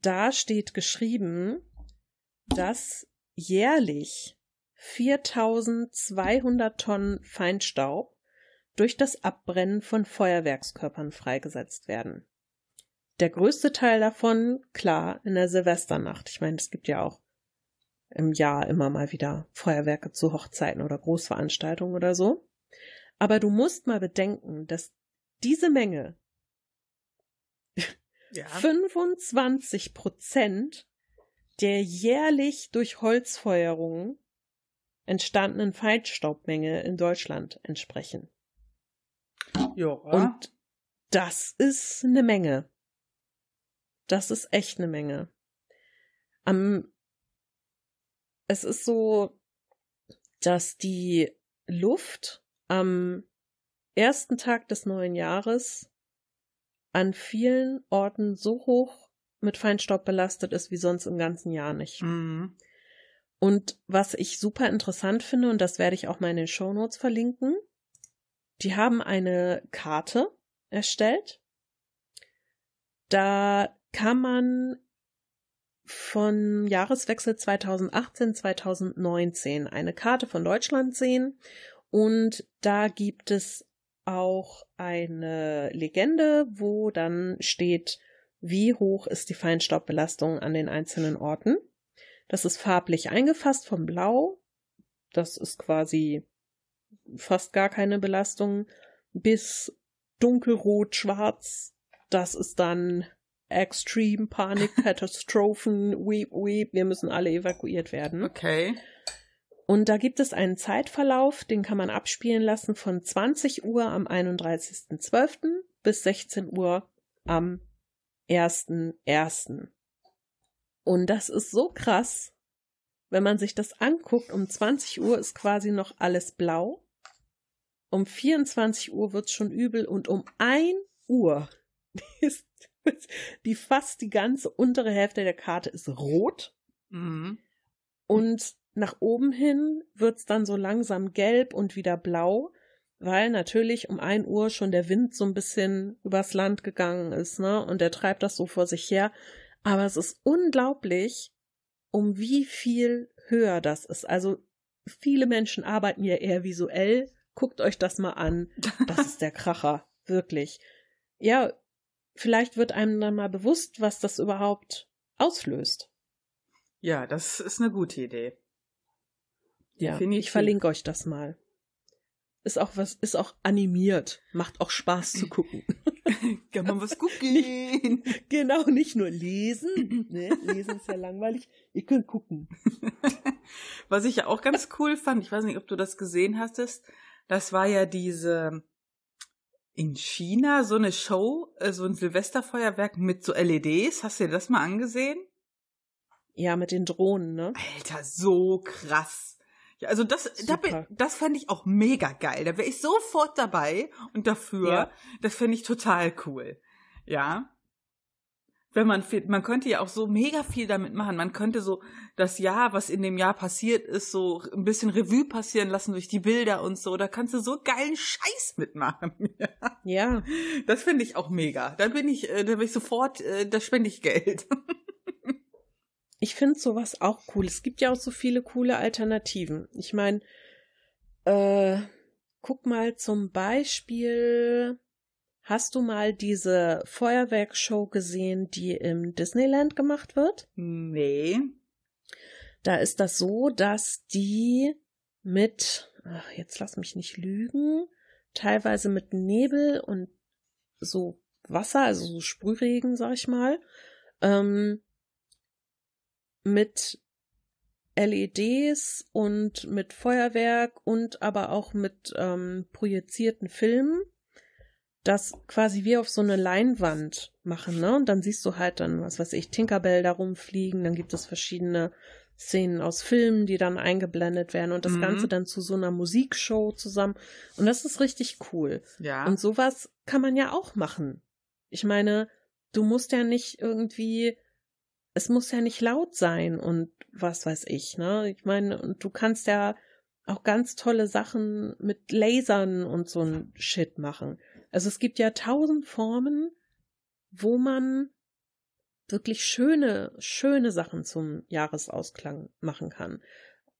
da steht geschrieben, dass jährlich 4200 Tonnen Feinstaub durch das Abbrennen von Feuerwerkskörpern freigesetzt werden. der größte Teil davon, klar, in der Silvesternacht. Ich meine, es gibt ja auch im Jahr immer mal wieder Feuerwerke zu Hochzeiten oder Großveranstaltungen oder so. Aber du musst mal bedenken, dass diese Menge ja. 25 Prozent der jährlich durch Holzfeuerungen entstandenen Feinstaubmenge in Deutschland entsprechen. Ja. Und das ist eine Menge. Das ist echt eine Menge. Am, es ist so, dass die Luft am ersten Tag des neuen Jahres an vielen Orten so hoch mit Feinstaub belastet ist wie sonst im ganzen Jahr nicht. Mhm. Und was ich super interessant finde, und das werde ich auch mal in den Show Notes verlinken, die haben eine Karte erstellt. Da kann man von Jahreswechsel 2018-2019 eine Karte von Deutschland sehen und da gibt es auch eine Legende, wo dann steht, wie hoch ist die Feinstaubbelastung an den einzelnen Orten. Das ist farblich eingefasst vom Blau. Das ist quasi fast gar keine Belastung bis dunkelrot, schwarz. Das ist dann Extreme Panik, Katastrophen, *laughs* weep, weep. Wir müssen alle evakuiert werden. Okay. Und da gibt es einen Zeitverlauf, den kann man abspielen lassen von 20 Uhr am 31.12. bis 16 Uhr am 1.1. Und das ist so krass, wenn man sich das anguckt. Um 20 Uhr ist quasi noch alles blau. Um 24 Uhr wird's schon übel und um 1 Uhr *laughs* ist die fast die ganze untere Hälfte der Karte ist rot. Mhm. Und nach oben hin wird's dann so langsam gelb und wieder blau, weil natürlich um 1 Uhr schon der Wind so ein bisschen übers Land gegangen ist, ne? Und der treibt das so vor sich her. Aber es ist unglaublich, um wie viel höher das ist. Also viele Menschen arbeiten ja eher visuell. Guckt euch das mal an. Das ist der Kracher. *laughs* Wirklich. Ja, vielleicht wird einem dann mal bewusst, was das überhaupt auslöst. Ja, das ist eine gute Idee. Ja, Definitiv. ich verlinke euch das mal. Ist auch was, ist auch animiert. Macht auch Spaß zu gucken. *laughs* Kann man was gucken? Nicht, *laughs* genau, nicht nur lesen. Ne? Lesen ist ja langweilig. Ihr könnt gucken. *laughs* Was ich ja auch ganz cool fand, ich weiß nicht, ob du das gesehen hattest, das war ja diese in China so eine Show, äh, so ein Silvesterfeuerwerk mit so LEDs. Hast du dir das mal angesehen? Ja, mit den Drohnen, ne? Alter, so krass. Ja, also das, da bin, das fände ich auch mega geil. Da wäre ich sofort dabei und dafür. Ja. Das fände ich total cool. Ja. Wenn man, man könnte ja auch so mega viel damit machen. Man könnte so das Jahr, was in dem Jahr passiert ist, so ein bisschen Revue passieren lassen durch die Bilder und so. Da kannst du so geilen Scheiß mitmachen. *laughs* Ja. Das finde ich auch mega. Da bin ich, äh, da bin ich sofort, äh, da spende ich Geld. *laughs* ich finde sowas auch cool. Es gibt ja auch so viele coole Alternativen. Ich meine, äh, guck mal zum Beispiel, hast du mal diese Feuerwerkshow gesehen, die im Disneyland gemacht wird? Nee. Da ist das so, dass die mit, ach, jetzt lass mich nicht lügen, teilweise mit Nebel und so Wasser, also so Sprühregen, sag ich mal, ähm, mit LEDs und mit Feuerwerk und aber auch mit ähm, projizierten Filmen das quasi wie auf so eine Leinwand machen, ne? Und dann siehst du halt dann, was weiß ich, Tinkerbell da rumfliegen, dann gibt es verschiedene Szenen aus Filmen, die dann eingeblendet werden und das mhm. Ganze dann zu so einer Musikshow zusammen. Und das ist richtig cool. Ja. Und sowas kann man ja auch machen. Ich meine, du musst ja nicht irgendwie es muss ja nicht laut sein und was weiß ich, ne? Ich meine, und du kannst ja auch ganz tolle Sachen mit Lasern und so ein Shit machen. Also es gibt ja tausend Formen, wo man wirklich schöne, schöne Sachen zum Jahresausklang machen kann.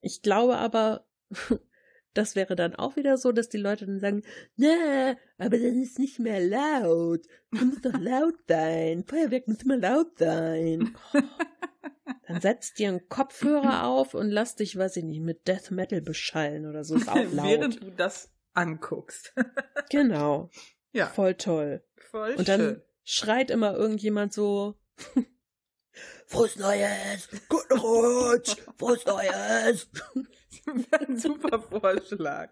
Ich glaube aber, *laughs* Das wäre dann auch wieder so, dass die Leute dann sagen, na, aber dann ist nicht mehr laut. Du musst doch laut sein. Feuerwerk muss immer laut sein. *laughs* Dann setz dir einen Kopfhörer auf und lass dich, weiß ich nicht, mit Death Metal beschallen oder so. Ist auch *laughs* laut. Während du das anguckst. *laughs* genau. Ja. Voll toll. Voll Und dann schön. schreit immer irgendjemand so, Frohes Neues, guten Rutsch, frohes Neues. Ein *laughs* super Vorschlag.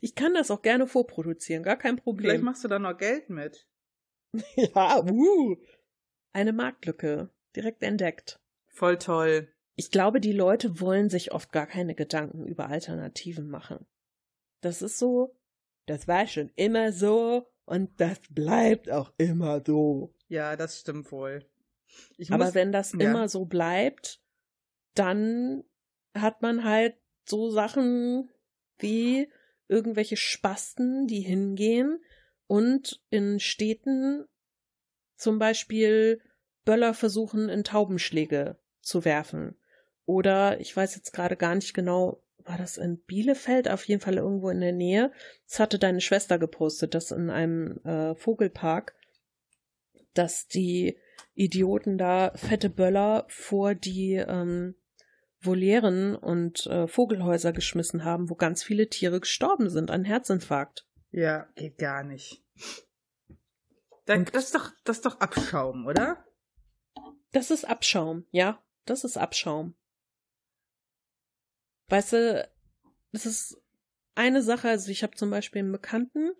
Ich kann das auch gerne vorproduzieren, gar kein Vielleicht Problem. machst du da noch Geld mit. *laughs* Ja, uh. Eine Marktlücke, direkt entdeckt. Voll toll. Ich glaube, die Leute wollen sich oft gar keine Gedanken über Alternativen machen. Das ist so, das war schon immer so und das bleibt auch immer so. Ja, das stimmt wohl. Ich Aber muss, wenn das ja. immer so bleibt, dann hat man halt so Sachen wie irgendwelche Spasten, die hingehen und in Städten zum Beispiel Böller versuchen, in Taubenschläge zu werfen. Oder ich weiß jetzt gerade gar nicht genau, war das in Bielefeld, auf jeden Fall irgendwo in der Nähe. Das hatte deine Schwester gepostet, dass in einem äh, Vogelpark, dass die Idioten da fette Böller vor die ähm, Volieren und äh, Vogelhäuser geschmissen haben, wo ganz viele Tiere gestorben sind an Herzinfarkt. Ja, geht gar nicht. Da, das, ist doch, das ist doch Abschaum, oder? Das ist Abschaum, ja, das ist Abschaum. Weißt du, das ist eine Sache, also ich habe zum Beispiel einen Bekannten,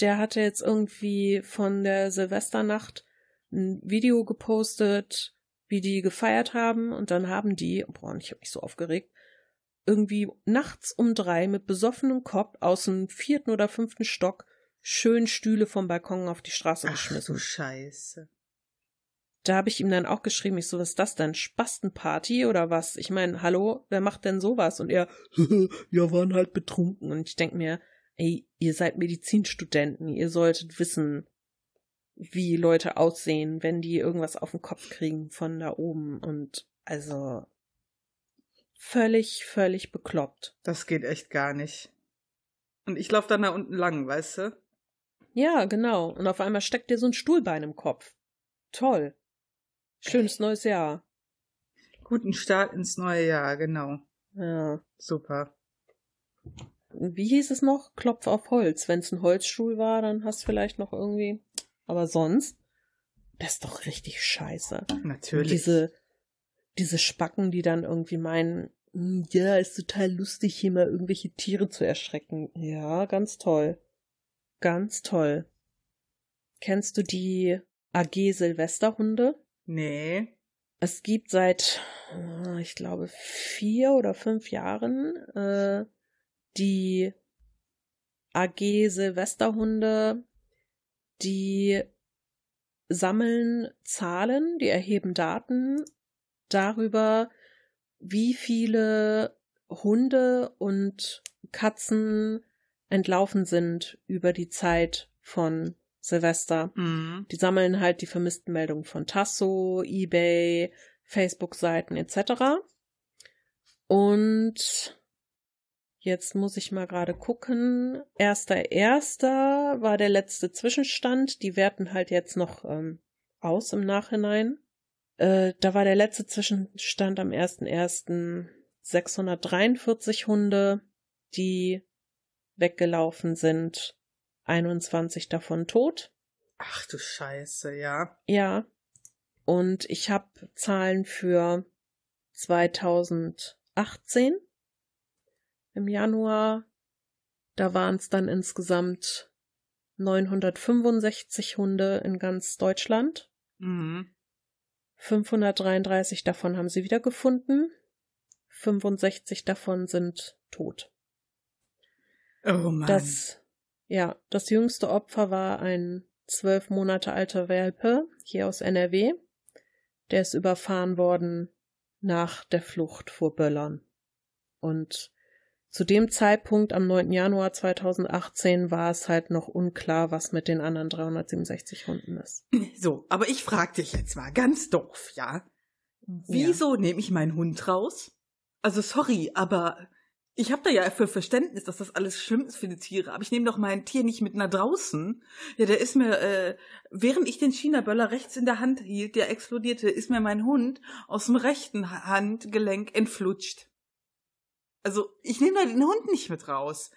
der hatte jetzt irgendwie von der Silvesternacht ein Video gepostet, wie die gefeiert haben und dann haben die, boah, ich habe mich so aufgeregt, irgendwie nachts um drei mit besoffenem Kopf aus dem vierten oder fünften Stock schön Stühle vom Balkon auf die Straße Ach geschmissen. du Scheiße. Da habe ich ihm dann auch geschrieben, ich so, was ist das denn? Spastenparty oder was? Ich meine, hallo, wer macht denn sowas? Und er, *laughs* ja, waren halt betrunken. Und ich denk mir, ey, ihr seid Medizinstudenten, ihr solltet wissen, wie Leute aussehen, wenn die irgendwas auf den Kopf kriegen von da oben. Und also völlig, völlig bekloppt. Das geht echt gar nicht. Und ich laufe dann da unten lang, weißt du? Ja, genau. Und auf einmal steckt dir so ein Stuhlbein im Kopf. Toll. Schönes neues Jahr. Guten Start ins neue Jahr, genau. Ja. Super. wie hieß es noch? Klopf auf Holz. Wenn es ein Holzstuhl war, dann hast du vielleicht noch irgendwie. Aber sonst, das ist doch richtig scheiße. Und Natürlich. diese, diese Spacken, die dann irgendwie meinen, "Hm, ja, ist total lustig, hier mal irgendwelche Tiere zu erschrecken. Ja, ganz toll. Ganz toll. Kennst du die AG Silvesterhunde? Nee. Es gibt seit, äh, ich glaube, vier oder fünf Jahren äh, die AG Silvesterhunde, die sammeln Zahlen, die erheben Daten darüber, wie viele Hunde und Katzen entlaufen sind über die Zeit von Silvester. Mhm. Die sammeln halt die vermissten Meldungen von Tasso, eBay, Facebook-Seiten etc. Und jetzt muss ich mal gerade gucken. Erster Erster war der letzte Zwischenstand. Die werten halt jetzt noch ähm, aus im Nachhinein. Äh, da war der letzte Zwischenstand am 1.1. 643 Hunde, die weggelaufen sind. 21 davon tot. Ach du Scheiße, ja. Ja. Und ich habe Zahlen für 2018 im Januar. Da waren es dann insgesamt 965 Hunde in ganz Deutschland. Mhm. 533 davon haben sie wiedergefunden. 65 davon sind tot. Oh Mann. Das, ja, das jüngste Opfer war ein zwölf Monate alter Welpe hier aus NRW. Der ist überfahren worden nach der Flucht vor Böllern. Und zu dem Zeitpunkt am 9. Januar 2018 war es halt noch unklar, was mit den anderen 367 Hunden ist. So, aber ich frag dich jetzt mal ganz doof, ja? Wieso nehme ich meinen Hund raus? Also sorry, aber ich habe da ja für Verständnis, dass das alles schlimm ist für die Tiere, aber ich nehme doch mein Tier nicht mit nach draußen. Ja, der ist mir, äh, während ich den China-Böller rechts in der Hand hielt, der explodierte, ist mir mein Hund aus dem rechten Handgelenk entflutscht. Also, ich nehme da den Hund nicht mit raus.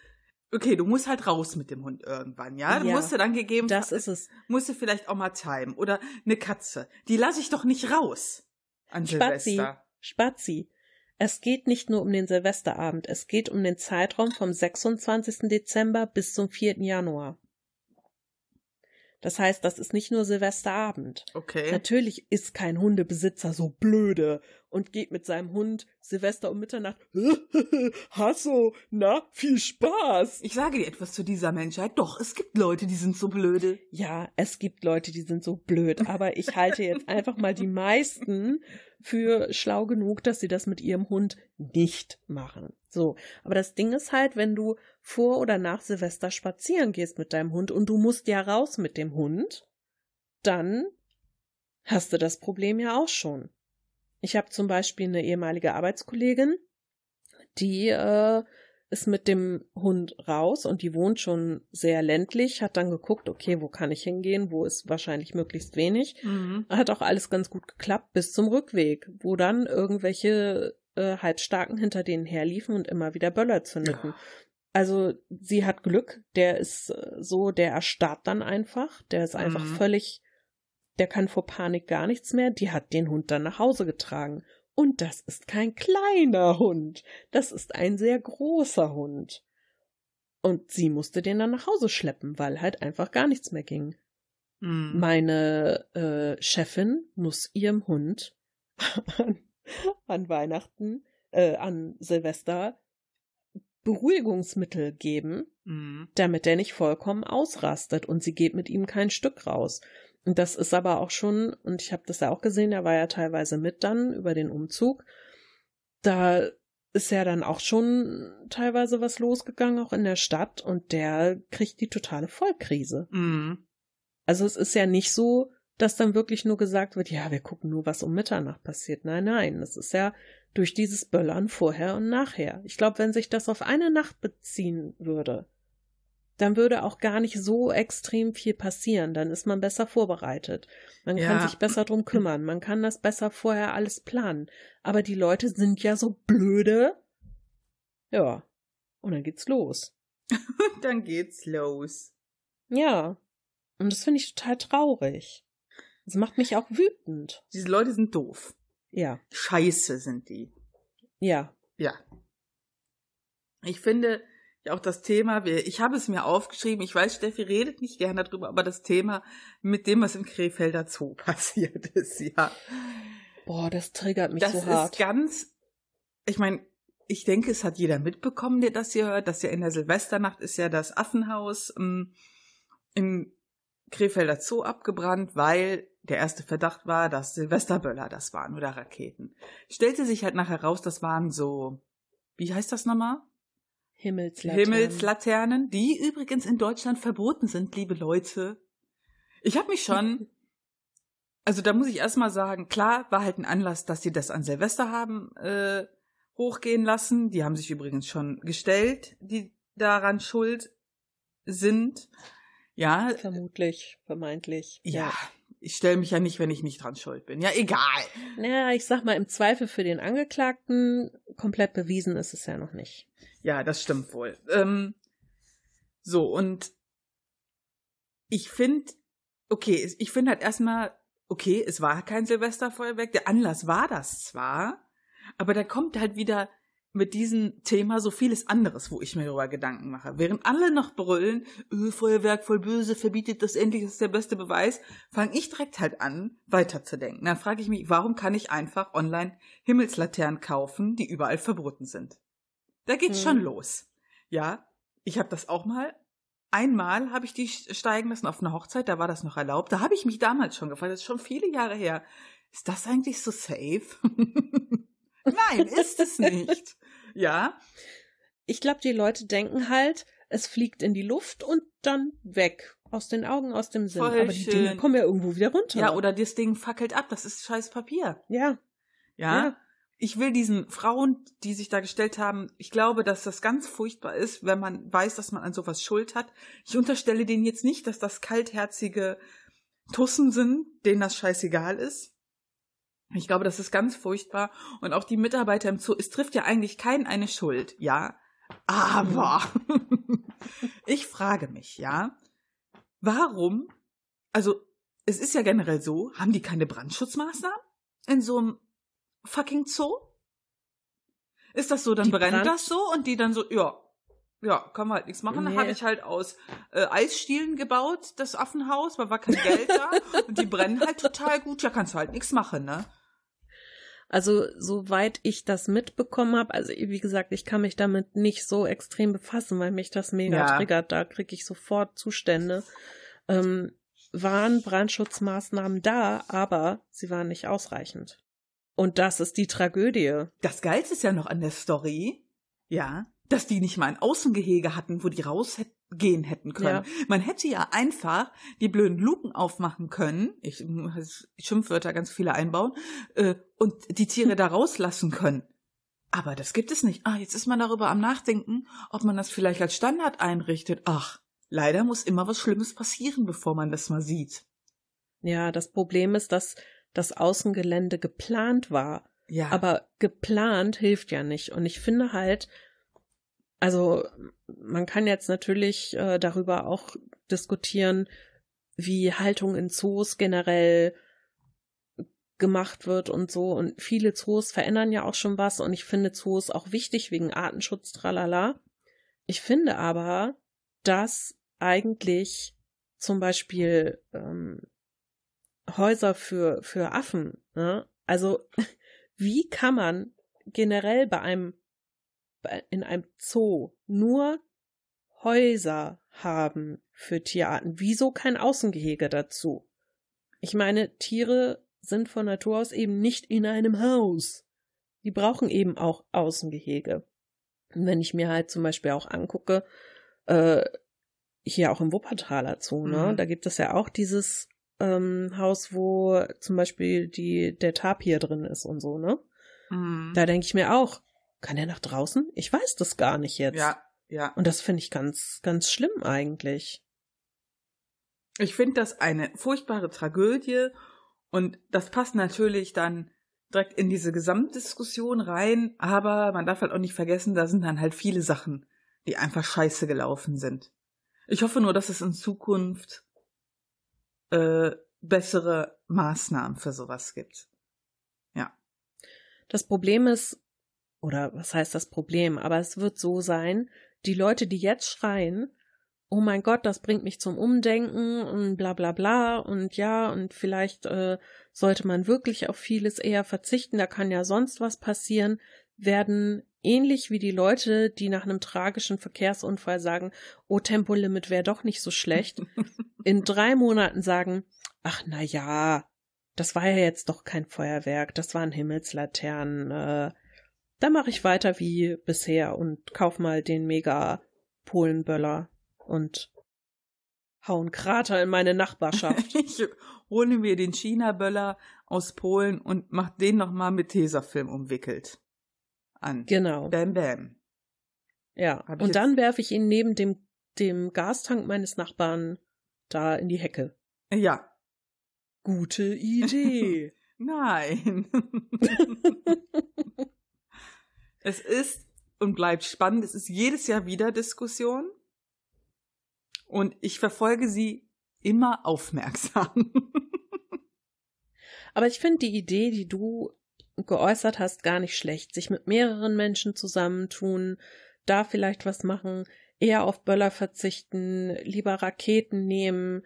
Okay, du musst halt raus mit dem Hund irgendwann, ja? Du Ja, musst du dann gegeben, Das ist es. musst du vielleicht auch mal timen. Oder eine Katze. Die lasse ich doch nicht raus. An Spazi, Silvester. Spazi. Es geht nicht nur um den Silvesterabend, es geht um den Zeitraum vom 26. Dezember bis zum 4. Januar. Das heißt, das ist nicht nur Silvesterabend. Okay. Natürlich ist kein Hundebesitzer so blöde und geht mit seinem Hund Silvester um Mitternacht. *laughs* Hasso, na, viel Spaß. Ich sage dir etwas zu dieser Menschheit. Doch, es gibt Leute, die sind so blöde. Ja, es gibt Leute, die sind so blöd, aber ich halte jetzt einfach mal die meisten für schlau genug, dass sie das mit ihrem Hund nicht machen. So, aber das Ding ist halt, wenn du vor oder nach Silvester spazieren gehst mit deinem Hund und du musst ja raus mit dem Hund, dann hast du das Problem ja auch schon. Ich habe zum Beispiel eine ehemalige Arbeitskollegin, die äh, ist mit dem Hund raus und die wohnt schon sehr ländlich, hat dann geguckt, okay, wo kann ich hingehen, wo ist wahrscheinlich möglichst wenig. Mhm. Hat auch alles ganz gut geklappt bis zum Rückweg, wo dann irgendwelche äh, Halbstarken hinter denen herliefen und immer wieder Böller zündeten. Ja. Also sie hat Glück, der ist äh, so, der erstarrt dann einfach, der ist einfach Mhm. völlig, der kann vor Panik gar nichts mehr, die hat den Hund dann nach Hause getragen. Und das ist kein kleiner Hund, das ist ein sehr großer Hund. Und sie musste den dann nach Hause schleppen, weil halt einfach gar nichts mehr ging. Mhm. Meine äh, Chefin muss ihrem Hund *laughs* an, *laughs* an Weihnachten, äh, an Silvester Beruhigungsmittel geben, Mhm. damit der nicht vollkommen ausrastet und sie geht mit ihm kein Stück raus. Und das ist aber auch schon, und ich habe das ja auch gesehen, er war ja teilweise mit dann über den Umzug. Da ist ja dann auch schon teilweise was losgegangen, auch in der Stadt, und der kriegt die totale Vollkrise. Mhm. Also es ist ja nicht so, dass dann wirklich nur gesagt wird, ja, wir gucken nur, was um Mitternacht passiert. Nein, nein, es ist ja durch dieses Böllern vorher und nachher. Ich glaube, wenn sich das auf eine Nacht beziehen würde, dann würde auch gar nicht so extrem viel passieren. Dann ist man besser vorbereitet. Man kann Ja. sich besser drum kümmern. Man kann das besser vorher alles planen. Aber die Leute sind ja so blöde. Ja. Und dann geht's los. *laughs* Dann geht's los. Ja. Und das finde ich total traurig. Das macht mich auch wütend. Diese Leute sind doof. Ja. Scheiße sind die. Ja. Ja. Ich finde ja auch das Thema, ich habe es mir aufgeschrieben, ich weiß, Steffi redet nicht gerne darüber, aber das Thema mit dem, was im Krefelder Zoo *laughs* passiert ist, ja. Boah, das triggert mich das so ist hart. ganz, ich meine, ich denke, es hat jeder mitbekommen, der das hier hört, dass ja in der Silvesternacht ist ja das Affenhaus ähm, im Krefelder Zoo abgebrannt, weil der erste Verdacht war, dass Silvesterböller das waren oder Raketen. Stellte sich halt nachher raus, das waren so, wie heißt das nochmal? Himmelslaternen. Himmelslaternen, die übrigens in Deutschland verboten sind, liebe Leute. Ich habe mich schon, *laughs* also da muss ich erstmal sagen, klar war halt ein Anlass, dass sie das an Silvester haben äh, hochgehen lassen. Die haben sich übrigens schon gestellt, die daran schuld sind. Ja, Vermutlich, vermeintlich. ja, ich stelle mich ja nicht, wenn ich nicht dran schuld bin. Ja, egal. Naja, ich sag mal, im Zweifel für den Angeklagten komplett bewiesen ist es ja noch nicht. Ja, das stimmt wohl. Ähm, so, und ich finde, okay, ich finde halt erstmal, okay, es war kein Silvesterfeuerwerk, der Anlass war das zwar, aber da kommt halt wieder mit diesem Thema so vieles anderes, wo ich mir darüber Gedanken mache. Während alle noch brüllen, öh, Feuerwerk voll böse, verbietet das endlich, das ist der beste Beweis, fange ich direkt halt an, weiterzudenken. Dann frage ich mich, warum kann ich einfach online Himmelslaternen kaufen, die überall verboten sind? Da geht's Hm. schon los. Ja, ich habe das auch mal. Einmal habe ich die steigen lassen auf einer Hochzeit, da war das noch erlaubt. Da habe ich mich damals schon gefragt, das ist schon viele Jahre her. Ist das eigentlich so safe? *laughs* Nein, ist es nicht. Ja, Ich glaube, die Leute denken halt, es fliegt in die Luft und dann weg. Aus den Augen, aus dem Sinn. Voll Aber die Dinge kommen ja irgendwo wieder runter. ja, oder das Ding fackelt ab, das ist scheiß Papier. Ja, Ja. Ja. ich will diesen Frauen, die sich da gestellt haben, ich glaube, dass das ganz furchtbar ist, wenn man weiß, dass man an sowas Schuld hat. Ich unterstelle denen jetzt nicht, dass das kaltherzige Tussen sind, denen das scheißegal ist. Ich glaube, das ist ganz furchtbar. Und auch die Mitarbeiter im Zoo, es trifft ja eigentlich keinen eine Schuld, ja. Aber *laughs* ich frage mich, ja, warum, also es ist ja generell so, haben die keine Brandschutzmaßnahmen in so einem fucking Zoo? Ist das so, dann Die brennt Brand- das so und die dann so, ja, ja, kann man halt nichts machen. Nee. habe ich halt aus äh, Eisstielen gebaut, das Affenhaus, weil war kein Geld da *laughs* und die brennen halt total gut. Ja, kannst du halt nichts machen, ne? Also, soweit ich das mitbekommen habe, also wie gesagt, ich kann mich damit nicht so extrem befassen, weil mich das mega Ja. triggert. Da kriege ich sofort Zustände. Ähm, waren Brandschutzmaßnahmen da, aber sie waren nicht ausreichend. Und das ist die Tragödie. Das Geilste ist ja noch an der Story, ja, dass die nicht mal ein Außengehege hatten, wo die rausgehen hätten können. Ja. Man hätte ja einfach die blöden Luken aufmachen können, ich Schimpfwörter ganz viele einbauen, äh, und die Tiere *laughs* da rauslassen können. Aber das gibt es nicht. Ah, jetzt ist man darüber am Nachdenken, ob man das vielleicht als Standard einrichtet. Ach, leider muss immer was Schlimmes passieren, bevor man das mal sieht. Ja, das Problem ist, dass das Außengelände geplant war. Ja. Aber geplant hilft ja nicht. Und ich finde halt, also man kann jetzt natürlich äh, darüber auch diskutieren, wie Haltung in Zoos generell gemacht wird und so. Und viele Zoos verändern ja auch schon was. Und ich finde Zoos auch wichtig wegen Artenschutz, tralala. Ich finde aber, dass eigentlich zum Beispiel ähm, Häuser für, für Affen, ne? also *laughs* wie kann man generell bei einem in einem Zoo nur Häuser haben für Tierarten? Wieso kein Außengehege dazu? Ich meine, Tiere sind von Natur aus eben nicht in einem Haus. Die brauchen eben auch Außengehege. Und wenn ich mir halt zum Beispiel auch angucke, äh, hier auch im Wuppertaler Zoo, ne, Mhm. da gibt es ja auch dieses ähm, Haus, wo zum Beispiel die, der Tapir drin ist und so, ne? Mhm. Da denke ich mir auch, kann er nach draußen? Ich weiß das gar nicht jetzt. ja, ja. Und das finde ich ganz, ganz schlimm eigentlich. Ich finde das eine furchtbare Tragödie und das passt natürlich dann direkt in diese Gesamtdiskussion rein, aber man darf halt auch nicht vergessen, da sind dann halt viele Sachen, die einfach scheiße gelaufen sind. Ich hoffe nur, dass es in Zukunft äh, bessere Maßnahmen für sowas gibt. Das Problem ist, oder was heißt das Problem, aber es wird so sein, die Leute, die jetzt schreien, oh mein Gott, das bringt mich zum Umdenken und bla bla bla und ja, und vielleicht äh, sollte man wirklich auf vieles eher verzichten, da kann ja sonst was passieren, werden ähnlich wie die Leute, die nach einem tragischen Verkehrsunfall sagen, oh, Tempolimit wäre doch nicht so schlecht, *laughs* in drei Monaten sagen, ach na ja, das war ja jetzt doch kein Feuerwerk, das waren Himmelslaternen, äh, da mache ich weiter wie bisher und kauf mal den mega Polenböller und hau einen Krater in meine Nachbarschaft. *laughs* Ich hole mir den China-Böller aus Polen und mach den nochmal mit Tesafilm umwickelt an. genau. Bam, bam. Ja. Hab Und dann werfe ich ihn neben dem, dem Gastank meines Nachbarn da in die Hecke. Ja. Gute Idee. *laughs* Nein. *laughs* es ist und bleibt spannend. Es ist jedes Jahr wieder Diskussion. Und ich verfolge sie immer aufmerksam. *laughs* Aber ich finde die Idee, die du geäußert hast, gar nicht schlecht. Sich mit mehreren Menschen zusammentun, da vielleicht was machen, eher auf Böller verzichten, lieber Raketen nehmen,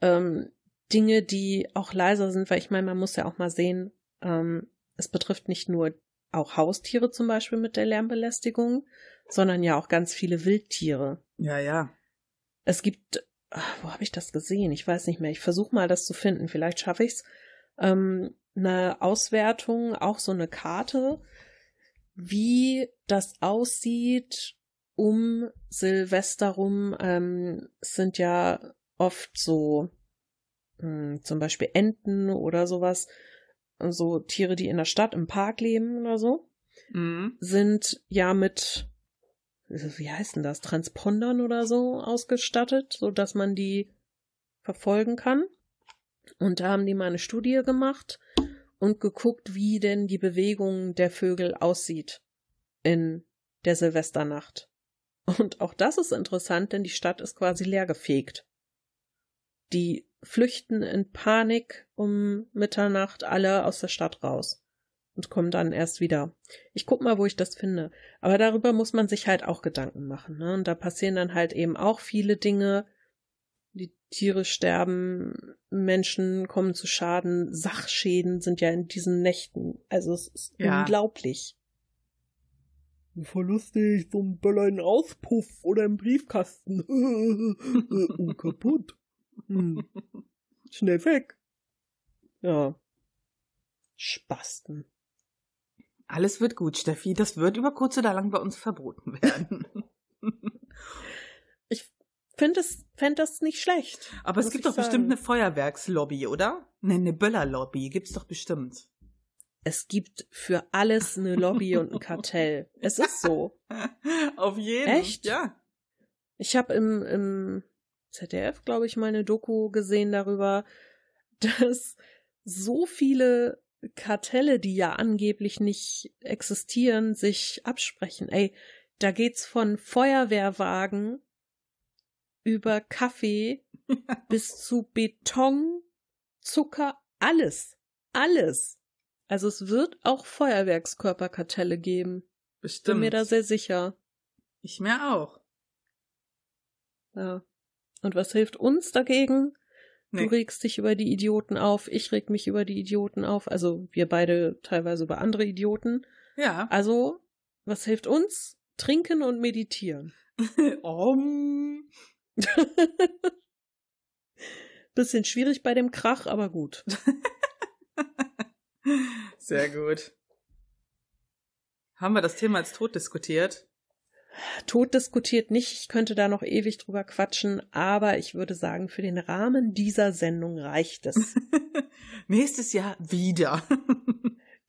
ähm, Dinge, die auch leiser sind, weil ich meine, man muss ja auch mal sehen, ähm, es betrifft nicht nur auch Haustiere zum Beispiel mit der Lärmbelästigung, sondern ja auch ganz viele Wildtiere. ja, ja. Es gibt, ach, wo habe ich das gesehen? Ich weiß nicht mehr. Ich versuche mal, das zu finden. Vielleicht schaffe ich's. Ähm, eine Auswertung, auch so eine Karte, wie das aussieht um Silvester rum. Ähm, sind ja oft so mh, zum Beispiel Enten oder sowas so Tiere, die in der Stadt im Park leben oder so, Mhm. sind ja mit, wie heißt denn das, Transpondern oder so ausgestattet, so dass man die verfolgen kann. Und da haben die mal eine Studie gemacht und geguckt, wie denn die Bewegung der Vögel aussieht in der Silvesternacht. Und auch das ist interessant, denn die Stadt ist quasi leergefegt. Die flüchten in Panik um Mitternacht alle aus der Stadt raus und kommen dann erst wieder. Ich guck mal, wo ich das finde. Aber darüber muss man sich halt auch Gedanken machen. Ne? Und da passieren dann halt eben auch viele Dinge. Die Tiere sterben, Menschen kommen zu Schaden, Sachschäden sind ja in diesen Nächten. Also es ist Ja. unglaublich. Verlustig, so ein Böller in Auspuff oder im Briefkasten. *laughs* oh, kaputt. Hm. Schnell weg. Ja. Spasten. Alles wird gut, Steffi. Das wird über kurz oder lang bei uns verboten werden. *laughs* Ich finde es, fänd das nicht schlecht. Aber es gibt doch bestimmt sagen. eine Feuerwerkslobby, oder? Ne, eine Böllerlobby gibt's doch bestimmt. Es gibt für alles eine Lobby und ein Kartell. Es ist so. *laughs* Auf jeden. Echt? Ja. Ich habe im, im ZDF, glaube ich, mal eine Doku gesehen darüber, *laughs* dass so viele Kartelle, die ja angeblich nicht existieren, sich absprechen. Ey, da geht's von Feuerwehrwagen über Kaffee *laughs* bis zu Beton, Zucker, alles. Alles. Also es wird auch Feuerwerkskörperkartelle geben. Bin Bestimmt. mir da sehr sicher. ich mir auch. Ja. Und was hilft uns dagegen? Nee. Du regst dich über die Idioten auf, ich reg mich über die Idioten auf, also wir beide teilweise über andere Idioten. Ja. Also, was hilft uns? Trinken und meditieren. *laughs* Om. *laughs* Bisschen schwierig bei dem Krach, aber gut. *laughs* Sehr gut. Haben wir das Thema als tot diskutiert? Tod diskutiert nicht, ich könnte da noch ewig drüber quatschen, aber ich würde sagen, für den Rahmen dieser Sendung reicht es. *laughs* Nächstes Jahr wieder. *laughs*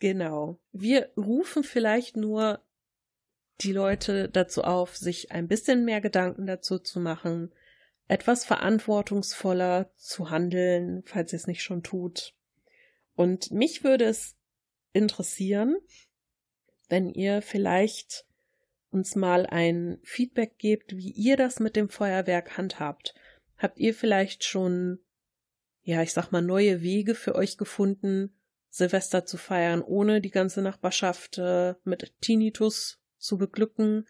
Genau. Wir rufen vielleicht nur die Leute dazu auf, sich ein bisschen mehr Gedanken dazu zu machen, etwas verantwortungsvoller zu handeln, falls ihr es nicht schon tut. Und mich würde es interessieren, wenn ihr vielleicht uns mal ein Feedback gebt, wie ihr das mit dem Feuerwerk handhabt. Habt ihr vielleicht schon, ja, ich sag mal, neue Wege für euch gefunden, Silvester zu feiern, ohne die ganze Nachbarschaft äh, mit Tinnitus zu beglücken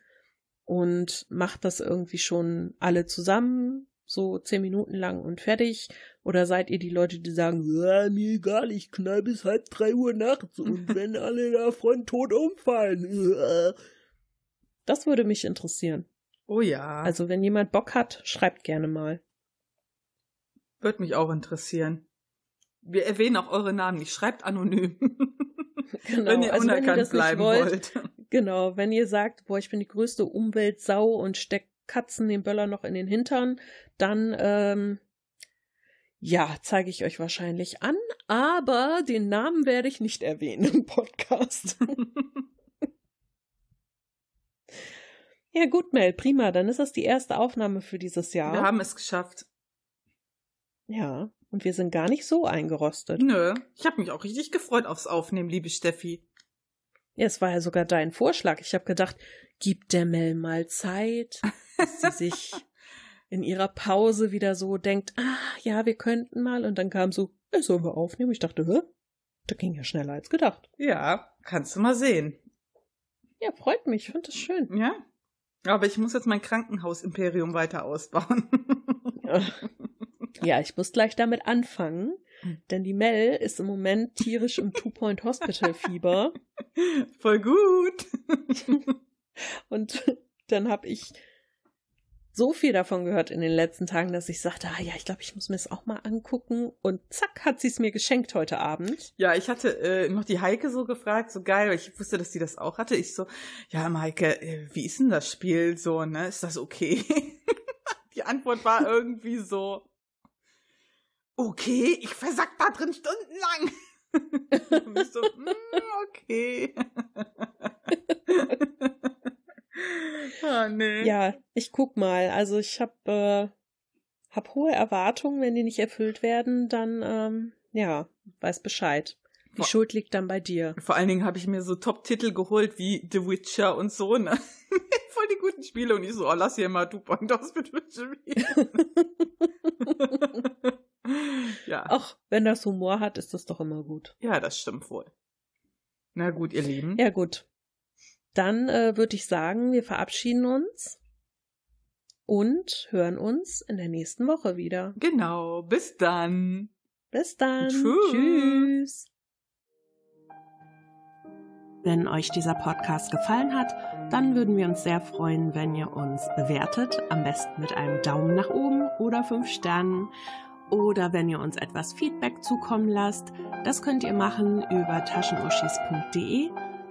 und macht das irgendwie schon alle zusammen, so zehn Minuten lang und fertig? Oder seid ihr die Leute, die sagen, ja, mir egal, ich knall bis halb drei Uhr nachts und *laughs* wenn alle davon tot umfallen. Das würde mich interessieren. Oh ja. Also wenn jemand Bock hat, schreibt gerne mal. Würde mich auch interessieren. Wir erwähnen auch eure Namen nicht. Schreibt anonym. *laughs* Genau, wenn ihr also wenn ihr unerkannt das nicht bleiben wollt, wollt. Genau, wenn ihr sagt, boah, ich bin die größte Umweltsau und steck Katzen den Böller noch in den Hintern, dann ähm, ja, zeige ich euch wahrscheinlich an, aber den Namen werde ich nicht erwähnen im Podcast. *laughs* ja, gut, Mel, prima, dann ist das die erste Aufnahme für dieses Jahr. Wir haben es geschafft. ja, und wir sind gar nicht so eingerostet. Nö. Ich habe mich auch richtig gefreut aufs Aufnehmen, liebe Steffi. Ja, es war ja sogar dein Vorschlag. Ich habe gedacht, gib der Mel mal Zeit, dass sie sich *laughs* in ihrer Pause wieder so denkt, ah, ja, wir könnten mal. Und dann kam so, äh, sollen wir aufnehmen? Ich dachte, hä? Das ging ja schneller als gedacht. Ja, kannst du mal sehen. Ja, freut mich. Ich finde das schön. Ja. Aber ich muss jetzt mein Krankenhausimperium weiter ausbauen. *laughs* Ja, ich muss gleich damit anfangen, denn die Mel ist im Moment tierisch im Two-Point-Hospital-Fieber. *laughs* Voll gut. *laughs* Und dann habe ich so viel davon gehört in den letzten Tagen, dass ich sagte, ah ja, ich glaube, ich muss mir das auch mal angucken. Und zack, hat sie es mir geschenkt heute Abend. Ja, ich hatte äh, noch die Heike so gefragt, so geil, weil ich wusste, dass die das auch hatte. Ich so, ja, Maike, äh, wie ist denn das Spiel so, ne? Ist das okay? *laughs* die Antwort war irgendwie so, okay, ich versack da drin stundenlang. *laughs* Und ich so, mm, okay. *laughs* ah, nee. Ja, ich guck mal. Also ich habe äh, hab hohe Erwartungen. Wenn die nicht erfüllt werden, dann ähm, ja, weiß Bescheid. Die Schuld liegt dann bei dir. Vor allen Dingen habe ich mir so Top-Titel geholt wie The Witcher und so, ne? *laughs* Voll die guten Spiele und ich so, oh, lass hier mal Point aus mit Witcher. *laughs* ja. Ach, wenn das Humor hat, ist das doch immer gut. ja, das stimmt wohl. Na gut, ihr Lieben. Ja, gut. Dann äh, würde ich sagen, wir verabschieden uns und hören uns in der nächsten Woche wieder. Genau, bis dann. Bis dann. Tschüss. Tschüss. Wenn euch dieser Podcast gefallen hat, dann würden wir uns sehr freuen, wenn ihr uns bewertet, am besten mit einem Daumen nach oben oder fünf Sternen. Oder wenn ihr uns etwas Feedback zukommen lasst, das könnt ihr machen über taschenuschis.de.